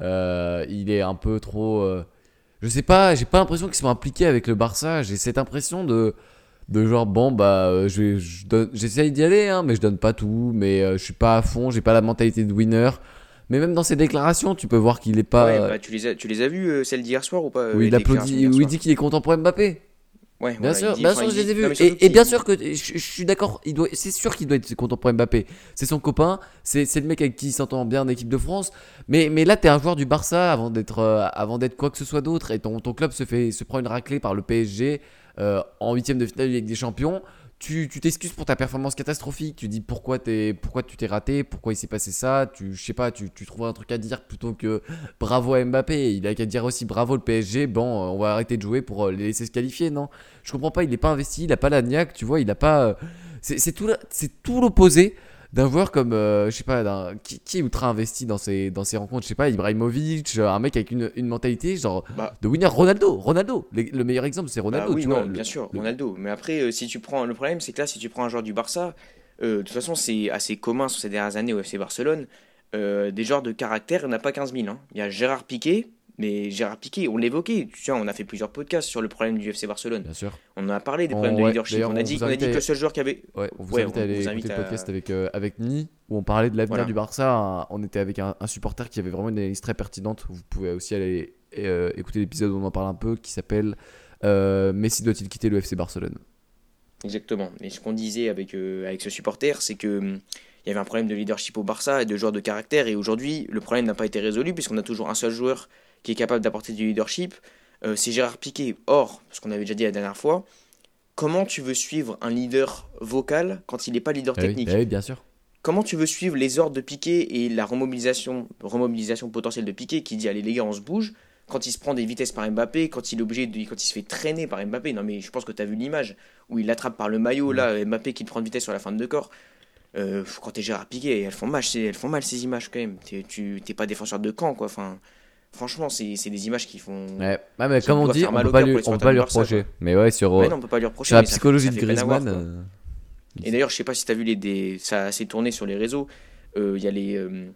Euh, il est un peu trop. Euh, je sais pas, j'ai pas l'impression qu'ils sont impliqués avec le Barça. J'ai cette impression de, de genre, bon, bah, euh, j'essaye d'y aller, hein, mais je donne pas tout, mais je suis pas à fond, j'ai pas la mentalité de winner. Mais même dans ses déclarations, tu peux voir qu'il est pas. Ouais, bah, tu, les as, tu les as vues, celles d'hier soir ou pas Oui, il applaudit, il dit qu'il est content pour Mbappé. Ouais, bien sûr, bien sûr, je les ai vus. Et, bien sûr que je, suis d'accord, il doit, c'est sûr qu'il doit être content pour Mbappé. C'est son copain, c'est, le mec avec qui il s'entend bien en équipe de France. Mais, mais là, t'es un joueur du Barça avant d'être, euh, avant d'être quoi que ce soit d'autre, et ton, ton club se fait, se prend une raclée par le PSG euh, en huitième de finale avec des champions tu t'excuses pour ta performance catastrophique, tu dis pourquoi, es, pourquoi tu t'es raté, pourquoi il s'est passé ça, tu, sais pas, tu, trouves un truc à dire plutôt que bravo à Mbappé, il a qu'à dire aussi bravo le PSG, bon, on va arrêter de jouer pour euh, les laisser se qualifier, non? Je comprends pas, il n'est pas investi, il a pas la niaque, tu vois, il a pas... Euh, c'est tout l'opposé d'un joueur comme, euh, je sais pas, qui, qui, est ultra investi dans ses, dans ses rencontres, je sais pas, Ibrahimovic, euh, un mec avec une, une mentalité genre bah. de winner, Ronaldo, Ronaldo, le, meilleur exemple c'est Ronaldo. Bah oui, tu non, bien sûr, Ronaldo. Mais après, euh, si tu prends, le problème c'est que là, si tu prends un joueur du Barça, de toute façon c'est assez commun sur ces dernières années au FC Barcelone, des joueurs de caractère, il n'y en a pas 15 000. Hein. Il y a Gérard Piqué, mais Gérard Piqué, on l'évoquait, tu vois, on a fait plusieurs podcasts sur le problème du FC Barcelone. Bien sûr. On a parlé des problèmes de leadership. On a, dit, on a dit que le seul joueur qui avait. Ouais, on vous invite à aller écouter le podcast avec, euh, avec Ni, où on parlait de l'avenir du Barça. On était avec un, supporter qui avait vraiment une analyse très pertinente. Vous pouvez aussi aller euh, écouter l'épisode où on en parle un peu, qui s'appelle euh, Messi doit-il quitter le FC Barcelone? Exactement. Et ce qu'on disait avec, avec ce supporter, c'est que. Hum, il y avait un problème de leadership au Barça et de joueurs de caractère, et aujourd'hui, le problème n'a pas été résolu, puisqu'on a toujours un seul joueur qui est capable d'apporter du leadership, euh, c'est Gérard Piquet. Or, ce qu'on avait déjà dit la dernière fois, comment tu veux suivre un leader vocal quand il n'est pas leader eh technique eh oui, bien sûr. Comment tu veux suivre les ordres de Piquet et la remobilisation, remobilisation potentielle de Piquet qui dit allez les gars on se bouge quand il se prend des vitesses par Mbappé, quand il est obligé de, quand il se fait traîner par Mbappé. Non mais je pense que tu as vu l'image où il l'attrape par le maillot là, Mbappé qui prend de vitesse sur la fin de corps. Euh, quand t'es Gérard Piquet, elles font mal, elles font mal ces images quand même. Tu t'es pas défenseur de camp quoi. Enfin, Franchement, c'est des images qui font. Ouais, Ouais, mais comme on dit, on peut pas lui, on peut pas lui reprocher. Mais ouais, sur, Ouais, non, on peut pas lui reprocher. sur la fait- psychologie de Griezmann. euh, Et d'ailleurs, je sais pas si tu as vu les des... ça s'est tourné sur les réseaux. Euh, Il y a les, euh,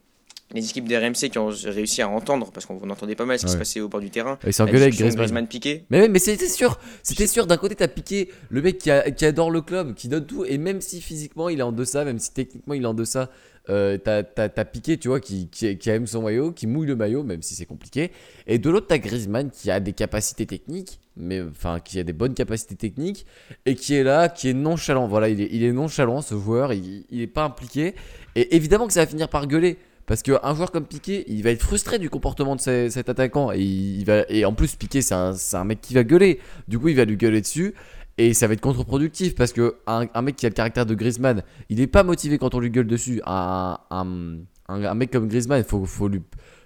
les équipes d'RMC qui ont réussi à entendre parce qu'on entendait pas mal ce qui Ouais. se passait au bord du terrain. Il s'est La engueulé avec discussion Griezmann. Piqué. Mais, mais c'était sûr, c'était sûr. D'un côté, t'as piqué le mec qui, a- qui adore le club, qui donne tout, et même si physiquement il est en deçà, même si techniquement il est en deçà, euh, t'as, t'as- piqué, tu vois, qui, qui, aime son maillot, qui mouille le maillot, même si c'est compliqué. Et de l'autre, t'as Griezmann qui a des capacités techniques, mais enfin qui a des bonnes capacités techniques, et qui est là, qui est nonchalant. Voilà, il est, il est nonchalant ce joueur, il, il est pas impliqué, et évidemment que ça va finir par gueuler. Parce qu'un joueur comme Piqué, il va être frustré du comportement de ce- cet attaquant. Et, il va, et en plus, Piqué, c'est un, c'est un mec qui va gueuler. Du coup, il va lui gueuler dessus. Et ça va être contre-productif. Parce que un, mec qui a le caractère de Griezmann, il n'est pas motivé quand on lui gueule dessus. Un, un, mec comme Griezmann, il faut, lui,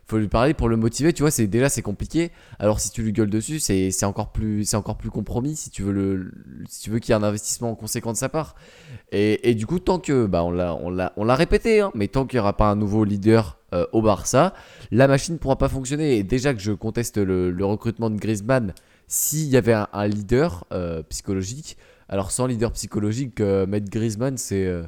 faut lui parler pour le motiver. Tu vois, déjà, c'est compliqué. Alors, si tu lui gueules dessus, c'est, encore, plus, encore plus compromis. Si tu veux, si veux qu'il y ait un investissement conséquent de sa part. Et, et du coup, tant que, bah, on l'a, répété, hein, mais tant qu'il n'y aura pas un nouveau leader euh, au Barça, la machine ne pourra pas fonctionner. Et déjà que je conteste le, le recrutement de Griezmann, s'il y avait un, un leader euh, psychologique, alors sans leader psychologique, euh, mettre Griezmann, c'est, euh,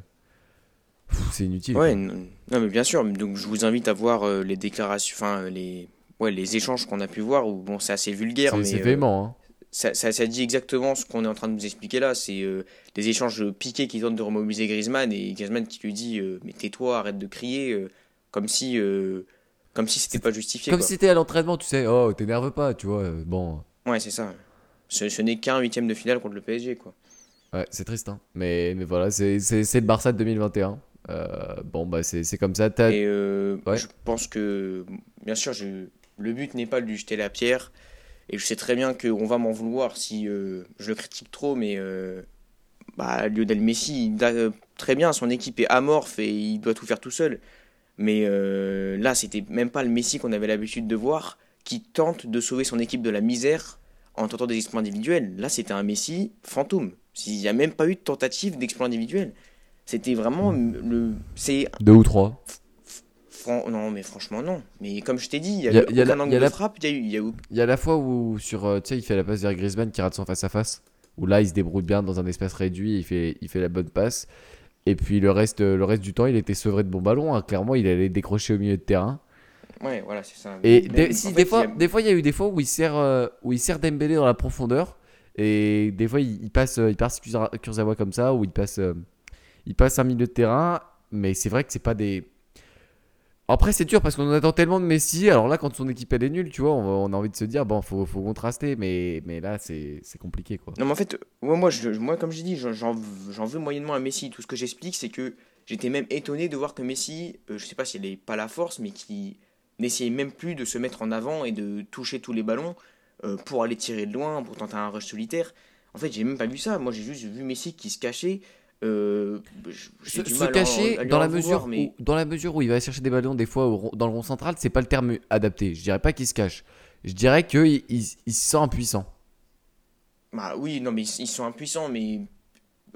c'est inutile. Ouais, non, non, mais bien sûr. Donc, je vous invite à voir euh, les déclarations, enfin, les, ouais, les échanges qu'on a pu voir où, bon, c'est assez vulgaire, c'est, mais. c'est véhément. hein. ça, ça, ça dit exactement ce qu'on est en train de vous expliquer là. C'est euh, des échanges piqués qui tentent de remobiliser Griezmann et Griezmann qui lui dit euh, Mais tais-toi, arrête de crier, euh, comme si comme si c'était pas justifié. Comme quoi. si c'était à l'entraînement, tu sais, oh, t'énerve pas, tu vois. Bon, Ouais, c'est ça. Ce, ce n'est qu'un huitième de finale contre le PSG. Quoi. ouais, c'est triste, hein. Mais, mais voilà, c'est, le Barça de 2021. Euh, bon, bah, c'est, c'est comme ça. Et euh, Ouais. je pense que, bien sûr, je, le but n'est pas de lui jeter la pierre. Et je sais très bien qu'on va m'en vouloir si euh, je le critique trop, mais bah, Lionel Messi, il a, très bien, son équipe est amorphe et il doit tout faire tout seul. Mais là, c'était même pas le Messi qu'on avait l'habitude de voir qui tente de sauver son équipe de la misère en tentant des exploits individuels. Là, c'était un Messi fantôme. Il n'y a même pas eu de tentative d'exploit individuel. C'était vraiment le. C'est Deux ou trois. Fran- Non, mais franchement, non. Mais comme je t'ai dit, il y a, Y a- eu y a aucun la- angle y a de la- frappe. Il y a eu, il y a eu- Il y a la fois où, sur, euh, il fait la passe vers Griezmann qui rate son face-à-face. Où là, il se débrouille bien dans un espace réduit, il fait, il fait la bonne passe. Et puis le reste, le reste du temps, il était sevré de bons ballons. hein. Clairement, il allait décrocher au milieu de terrain. Ouais, voilà, c'est ça. Et des, si, des, il fois, a- des fois, il y a eu des fois où il sert, euh, où il sert Dembélé dans la profondeur. Et des fois, il, il passe, euh, il passe Kurza- Kurzawa comme ça, ou il passe, euh, il passe un milieu de terrain. Mais c'est vrai que c'est pas des. Après, c'est dur parce qu'on attend tellement de Messi. Alors là, quand son équipe elle est nulle, tu vois, on, a envie de se dire, bon, faut, faut contraster. Mais, mais là, c'est compliqué, quoi. Non, mais en fait, ouais, moi, je, moi, comme j'ai dit, j'en- veux moyennement à Messi. Tout ce que j'explique, c'est que j'étais même étonné de voir que Messi, euh, je sais pas s'il n'avait pas la force, mais qui n'essayait même plus de se mettre en avant et de toucher tous les ballons euh, pour aller tirer de loin, pour tenter un rush solitaire. En fait, j'ai même pas vu ça. Moi, j'ai juste vu Messi qui se cachait. Euh, Se, en- cacher dans la, mesure mais- où, dans la mesure où il va chercher des ballons des fois au dans le rond central, c'est pas le terme adapté. Je dirais pas qu'il se cache. Je dirais qu'il il, il se sent impuissant. Bah oui, non, mais ils, ils sont impuissants, mais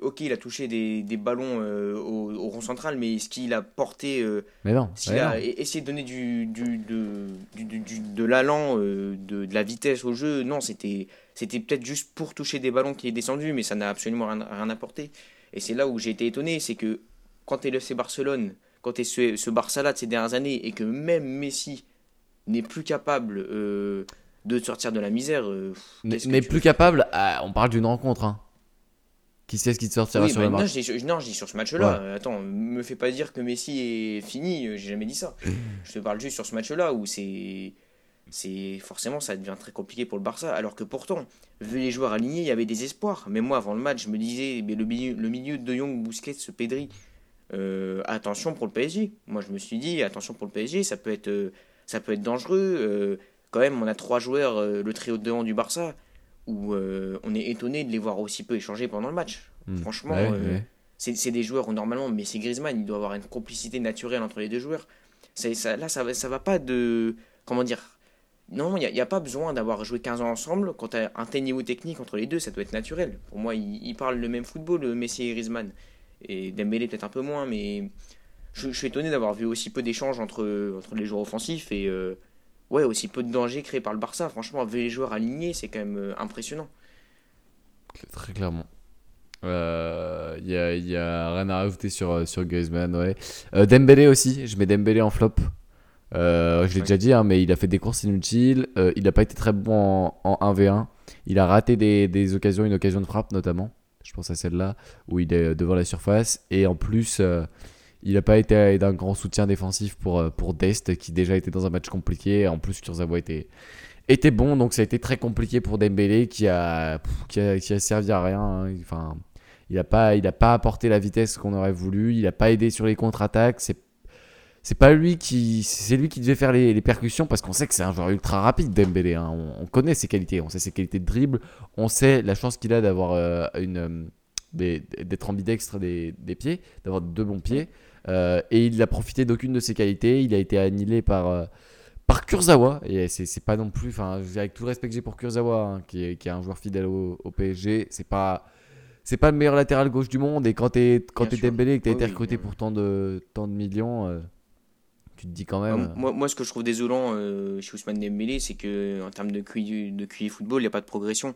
ok, il a touché des, des ballons euh, au, au rond central, mais ce qu'il a porté, euh, Mais non. s'il a non. e- essayé de donner du, du, de, du, de l'allant, euh, de, de la vitesse au jeu, non, c'était c'était peut-être juste pour toucher des ballons qui est descendu, mais ça n'a absolument rien, rien apporté. Et c'est là où j'ai été étonné, c'est que quand tu es le FC Barcelone, quand tu es ce, ce Barça-là de ces dernières années, et que même Messi n'est plus capable euh, de sortir de la misère, N'est tu plus capable. ah, on parle d'une rencontre. Hein. Qui sait ce qui te sortira Oui, sur bah, la non, je dis, non, je dis sur ce match-là. Euh, Attends, me fais pas dire que Messi est fini, euh, j'ai jamais dit ça. je te parle juste sur ce match-là où c'est. c'est Forcément, ça devient très compliqué pour le Barça. Alors que pourtant, vu les joueurs alignés, il y avait des espoirs. Mais moi, avant le match, je me disais, mais le, milieu, le milieu de Young, Busquets, ce Pedri, euh, attention pour le PSG. Moi, je me suis dit, attention pour le PSG, ça peut être, euh, ça peut être dangereux. Euh, quand même, on a trois joueurs, euh, le trio de devant du Barça, où euh, on est étonné de les voir aussi peu échanger pendant le match. Hmm. Franchement, Ouais, euh, ouais. c'est des joueurs où normalement, mais c'est Griezmann, il doit avoir une complicité naturelle entre les deux joueurs. C'est- Ça, là, ça, va- ça va pas de. Comment dire Non, il n'y a, pas besoin d'avoir joué 15 ans ensemble. Quand tu as un tel niveau technique entre les deux, ça doit être naturel. Pour moi, ils, ils parlent le même football, euh, Messi et Griezmann. Et Dembélé peut-être un peu moins, mais je, je suis étonné d'avoir vu aussi peu d'échanges entre, entre les joueurs offensifs. Et euh, ouais, aussi peu de danger créé par le Barça. Franchement, avec les joueurs alignés, c'est quand même euh, impressionnant. Très clairement. Il euh, y, a, y, a, rien à rajouter sur, euh, sur Griezmann, ouais. Dembélé aussi, je mets Dembélé en flop. je l'ai déjà dit, hein, mais il a fait des courses inutiles. il n'a pas été très bon en, 1v1. Il a raté des, des, occasions, une occasion de frappe notamment. Je pense à celle-là, où il est devant la surface. Et en plus, il n'a pas été d'un grand soutien défensif pour, euh, pour Dest, qui déjà était dans un match compliqué. En plus, Kurzawa était, était bon, donc ça a été très compliqué pour Dembélé, qui a, qui a, qui a servi à rien. Hein. Enfin, il n'a pas, pas apporté la vitesse qu'on aurait voulu. Il n'a pas aidé sur les contre-attaques. C'est c'est pas lui qui c'est lui qui devait faire les, percussions parce qu'on sait que c'est un joueur ultra rapide Dembélé hein. on, connaît ses qualités on sait ses qualités de dribble on sait la chance qu'il a d'avoir euh, une euh, d'être ambidextre des, des pieds d'avoir deux bons pieds et il n'a profité d'aucune de ses qualités. Il a été annihilé par, euh, par Kurzawa. Et c'est pas non plus, enfin, avec tout le respect que j'ai pour Kurzawa, hein, qui, est, qui, est, un joueur fidèle au, PSG, c'est pas. C'est pas le meilleur latéral gauche du monde et quand t'es quand es Dembélé et que t'as été recruté pour tant de, tant de millions, euh, tu te dis quand même. Moi, moi, ce que je trouve désolant chez Ousmane Dembélé, c'est que en termes de QI, de QI football, il n'y a pas de progression.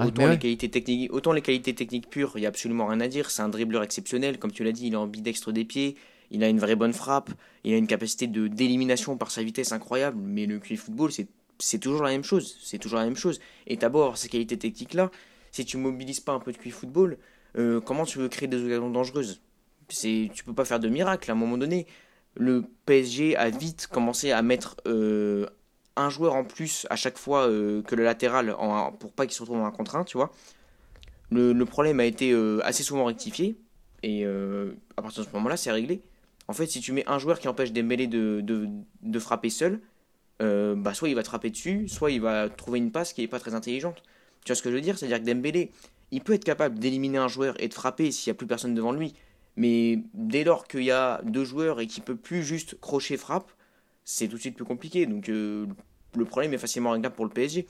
Ah, autant, les qualités techniques, autant les qualités techniques pures, il n'y a absolument rien à dire. C'est un dribbleur exceptionnel, comme tu l'as dit, il est ambidextre des pieds, il a une vraie bonne frappe, il a une capacité de d'élimination par sa vitesse incroyable. Mais le QI football, c'est toujours la même chose. C'est toujours la même chose. Et d'abord, ces qualités techniques-là, si tu mobilises pas un peu de QI football, euh, comment tu veux créer des occasions dangereuses? C'est Tu peux pas faire de miracle à un moment donné. Le PSG a vite commencé à mettre euh, un joueur en plus à chaque fois euh, que le latéral en, pour pas qu'il se retrouve en un contre 1, tu vois. Le, problème a été euh, assez souvent rectifié et euh, à partir de ce moment-là, c'est réglé. En fait, si tu mets un joueur qui empêche des mêlées de, de, frapper seul, bah soit il va frapper dessus, soit il va trouver une passe qui est pas très intelligente. Tu vois ce que je veux dire? C'est-à-dire que Dembélé, il peut être capable d'éliminer un joueur et de frapper s'il n'y a plus personne devant lui. Mais dès lors qu'il y a deux joueurs et qu'il peut plus juste crocher frappe, c'est tout de suite plus compliqué. Donc euh, le problème est facilement réglable pour le PSG.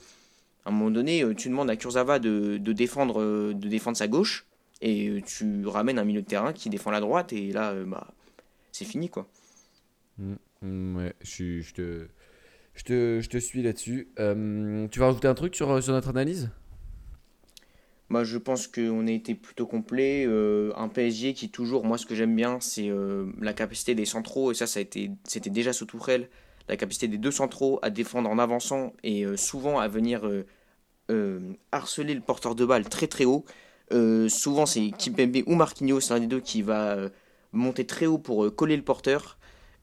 À un moment donné, euh, tu demandes à Kurzawa de, défendre, euh, de défendre sa gauche et tu ramènes un milieu de terrain qui défend la droite et là, bah, c'est fini quoi. Mmh, mmh, ouais, je, je, te, je, te, je te suis là-dessus. tu vas rajouter un truc sur, sur notre analyse? Je pense qu'on a été plutôt complet. un PSG qui, toujours, moi, ce que j'aime bien, c'est la capacité des centraux. Et ça, a été, c'était déjà sous Tourelle. La capacité des deux centraux à défendre en avançant et souvent à venir harceler le porteur de balle très très haut. souvent, c'est Kimpembe ou Marquinhos, l'un des deux, qui va monter très haut pour coller le porteur.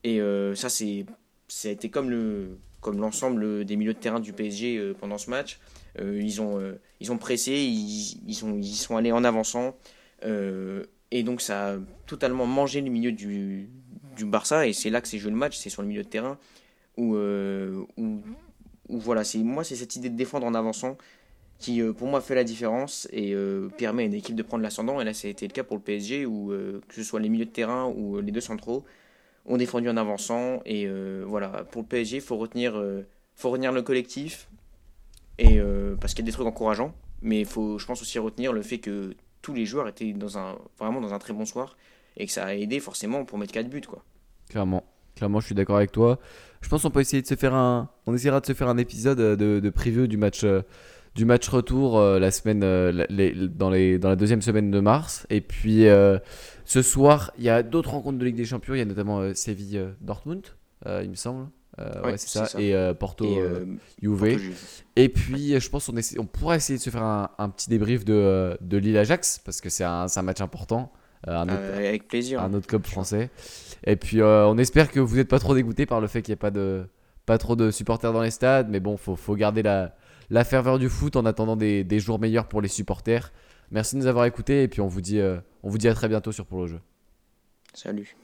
Et ça, c'est, ça comme le, comme l'ensemble des milieux de terrain du PSG pendant ce match. Euh, ils, ont, euh, ils ont pressé, ils, ils, sont, ils sont allés en avançant. Euh, et donc ça a totalement mangé le milieu du, du Barça. Et c'est là que s'est joué le match, c'est sur le milieu de terrain. Où, où, voilà, c'est moi c'est cette idée de défendre en avançant qui pour moi fait la différence et permet à une équipe de prendre l'ascendant. Et là, ça a été le cas pour le PSG où que ce soit les milieux de terrain ou les deux centraux ont défendu en avançant. Et voilà, pour le PSG, il faut retenir, faut retenir le collectif, et, euh, parce qu'il y a des trucs encourageants, mais il faut, je pense aussi retenir le fait que tous les joueurs étaient dans un, vraiment dans un très bon soir et que ça a aidé forcément pour mettre 4 buts. Quoi. Clairement. Clairement, je suis d'accord avec toi. Je pense qu'on peut essayer de se faire un, on essaiera de se faire un épisode de, de preview du match, euh, du match retour euh, la semaine, dans, les, dans la deuxième semaine de mars. Et puis ce soir, il y a d'autres rencontres de Ligue des Champions. Il y a notamment Séville Dortmund, il me semble. Euh, ouais, c'est ça. Et euh, Porto, et. Euh, et puis, je pense qu'on on pourra essayer de se faire un, petit débrief de, de Lille-Ajax, parce que c'est un, un, match important. Un autre, avec plaisir. Un autre club français. Et puis, on espère que vous n'êtes pas trop dégoûté par le fait qu'il n'y ait pas, de, pas trop de supporters dans les stades. Mais bon, faut, faut, garder la, la ferveur du foot en attendant des, jours meilleurs pour les supporters. Merci de nous avoir écoutés et puis on vous dit, on vous dit à très bientôt sur Pour le jeu. Salut.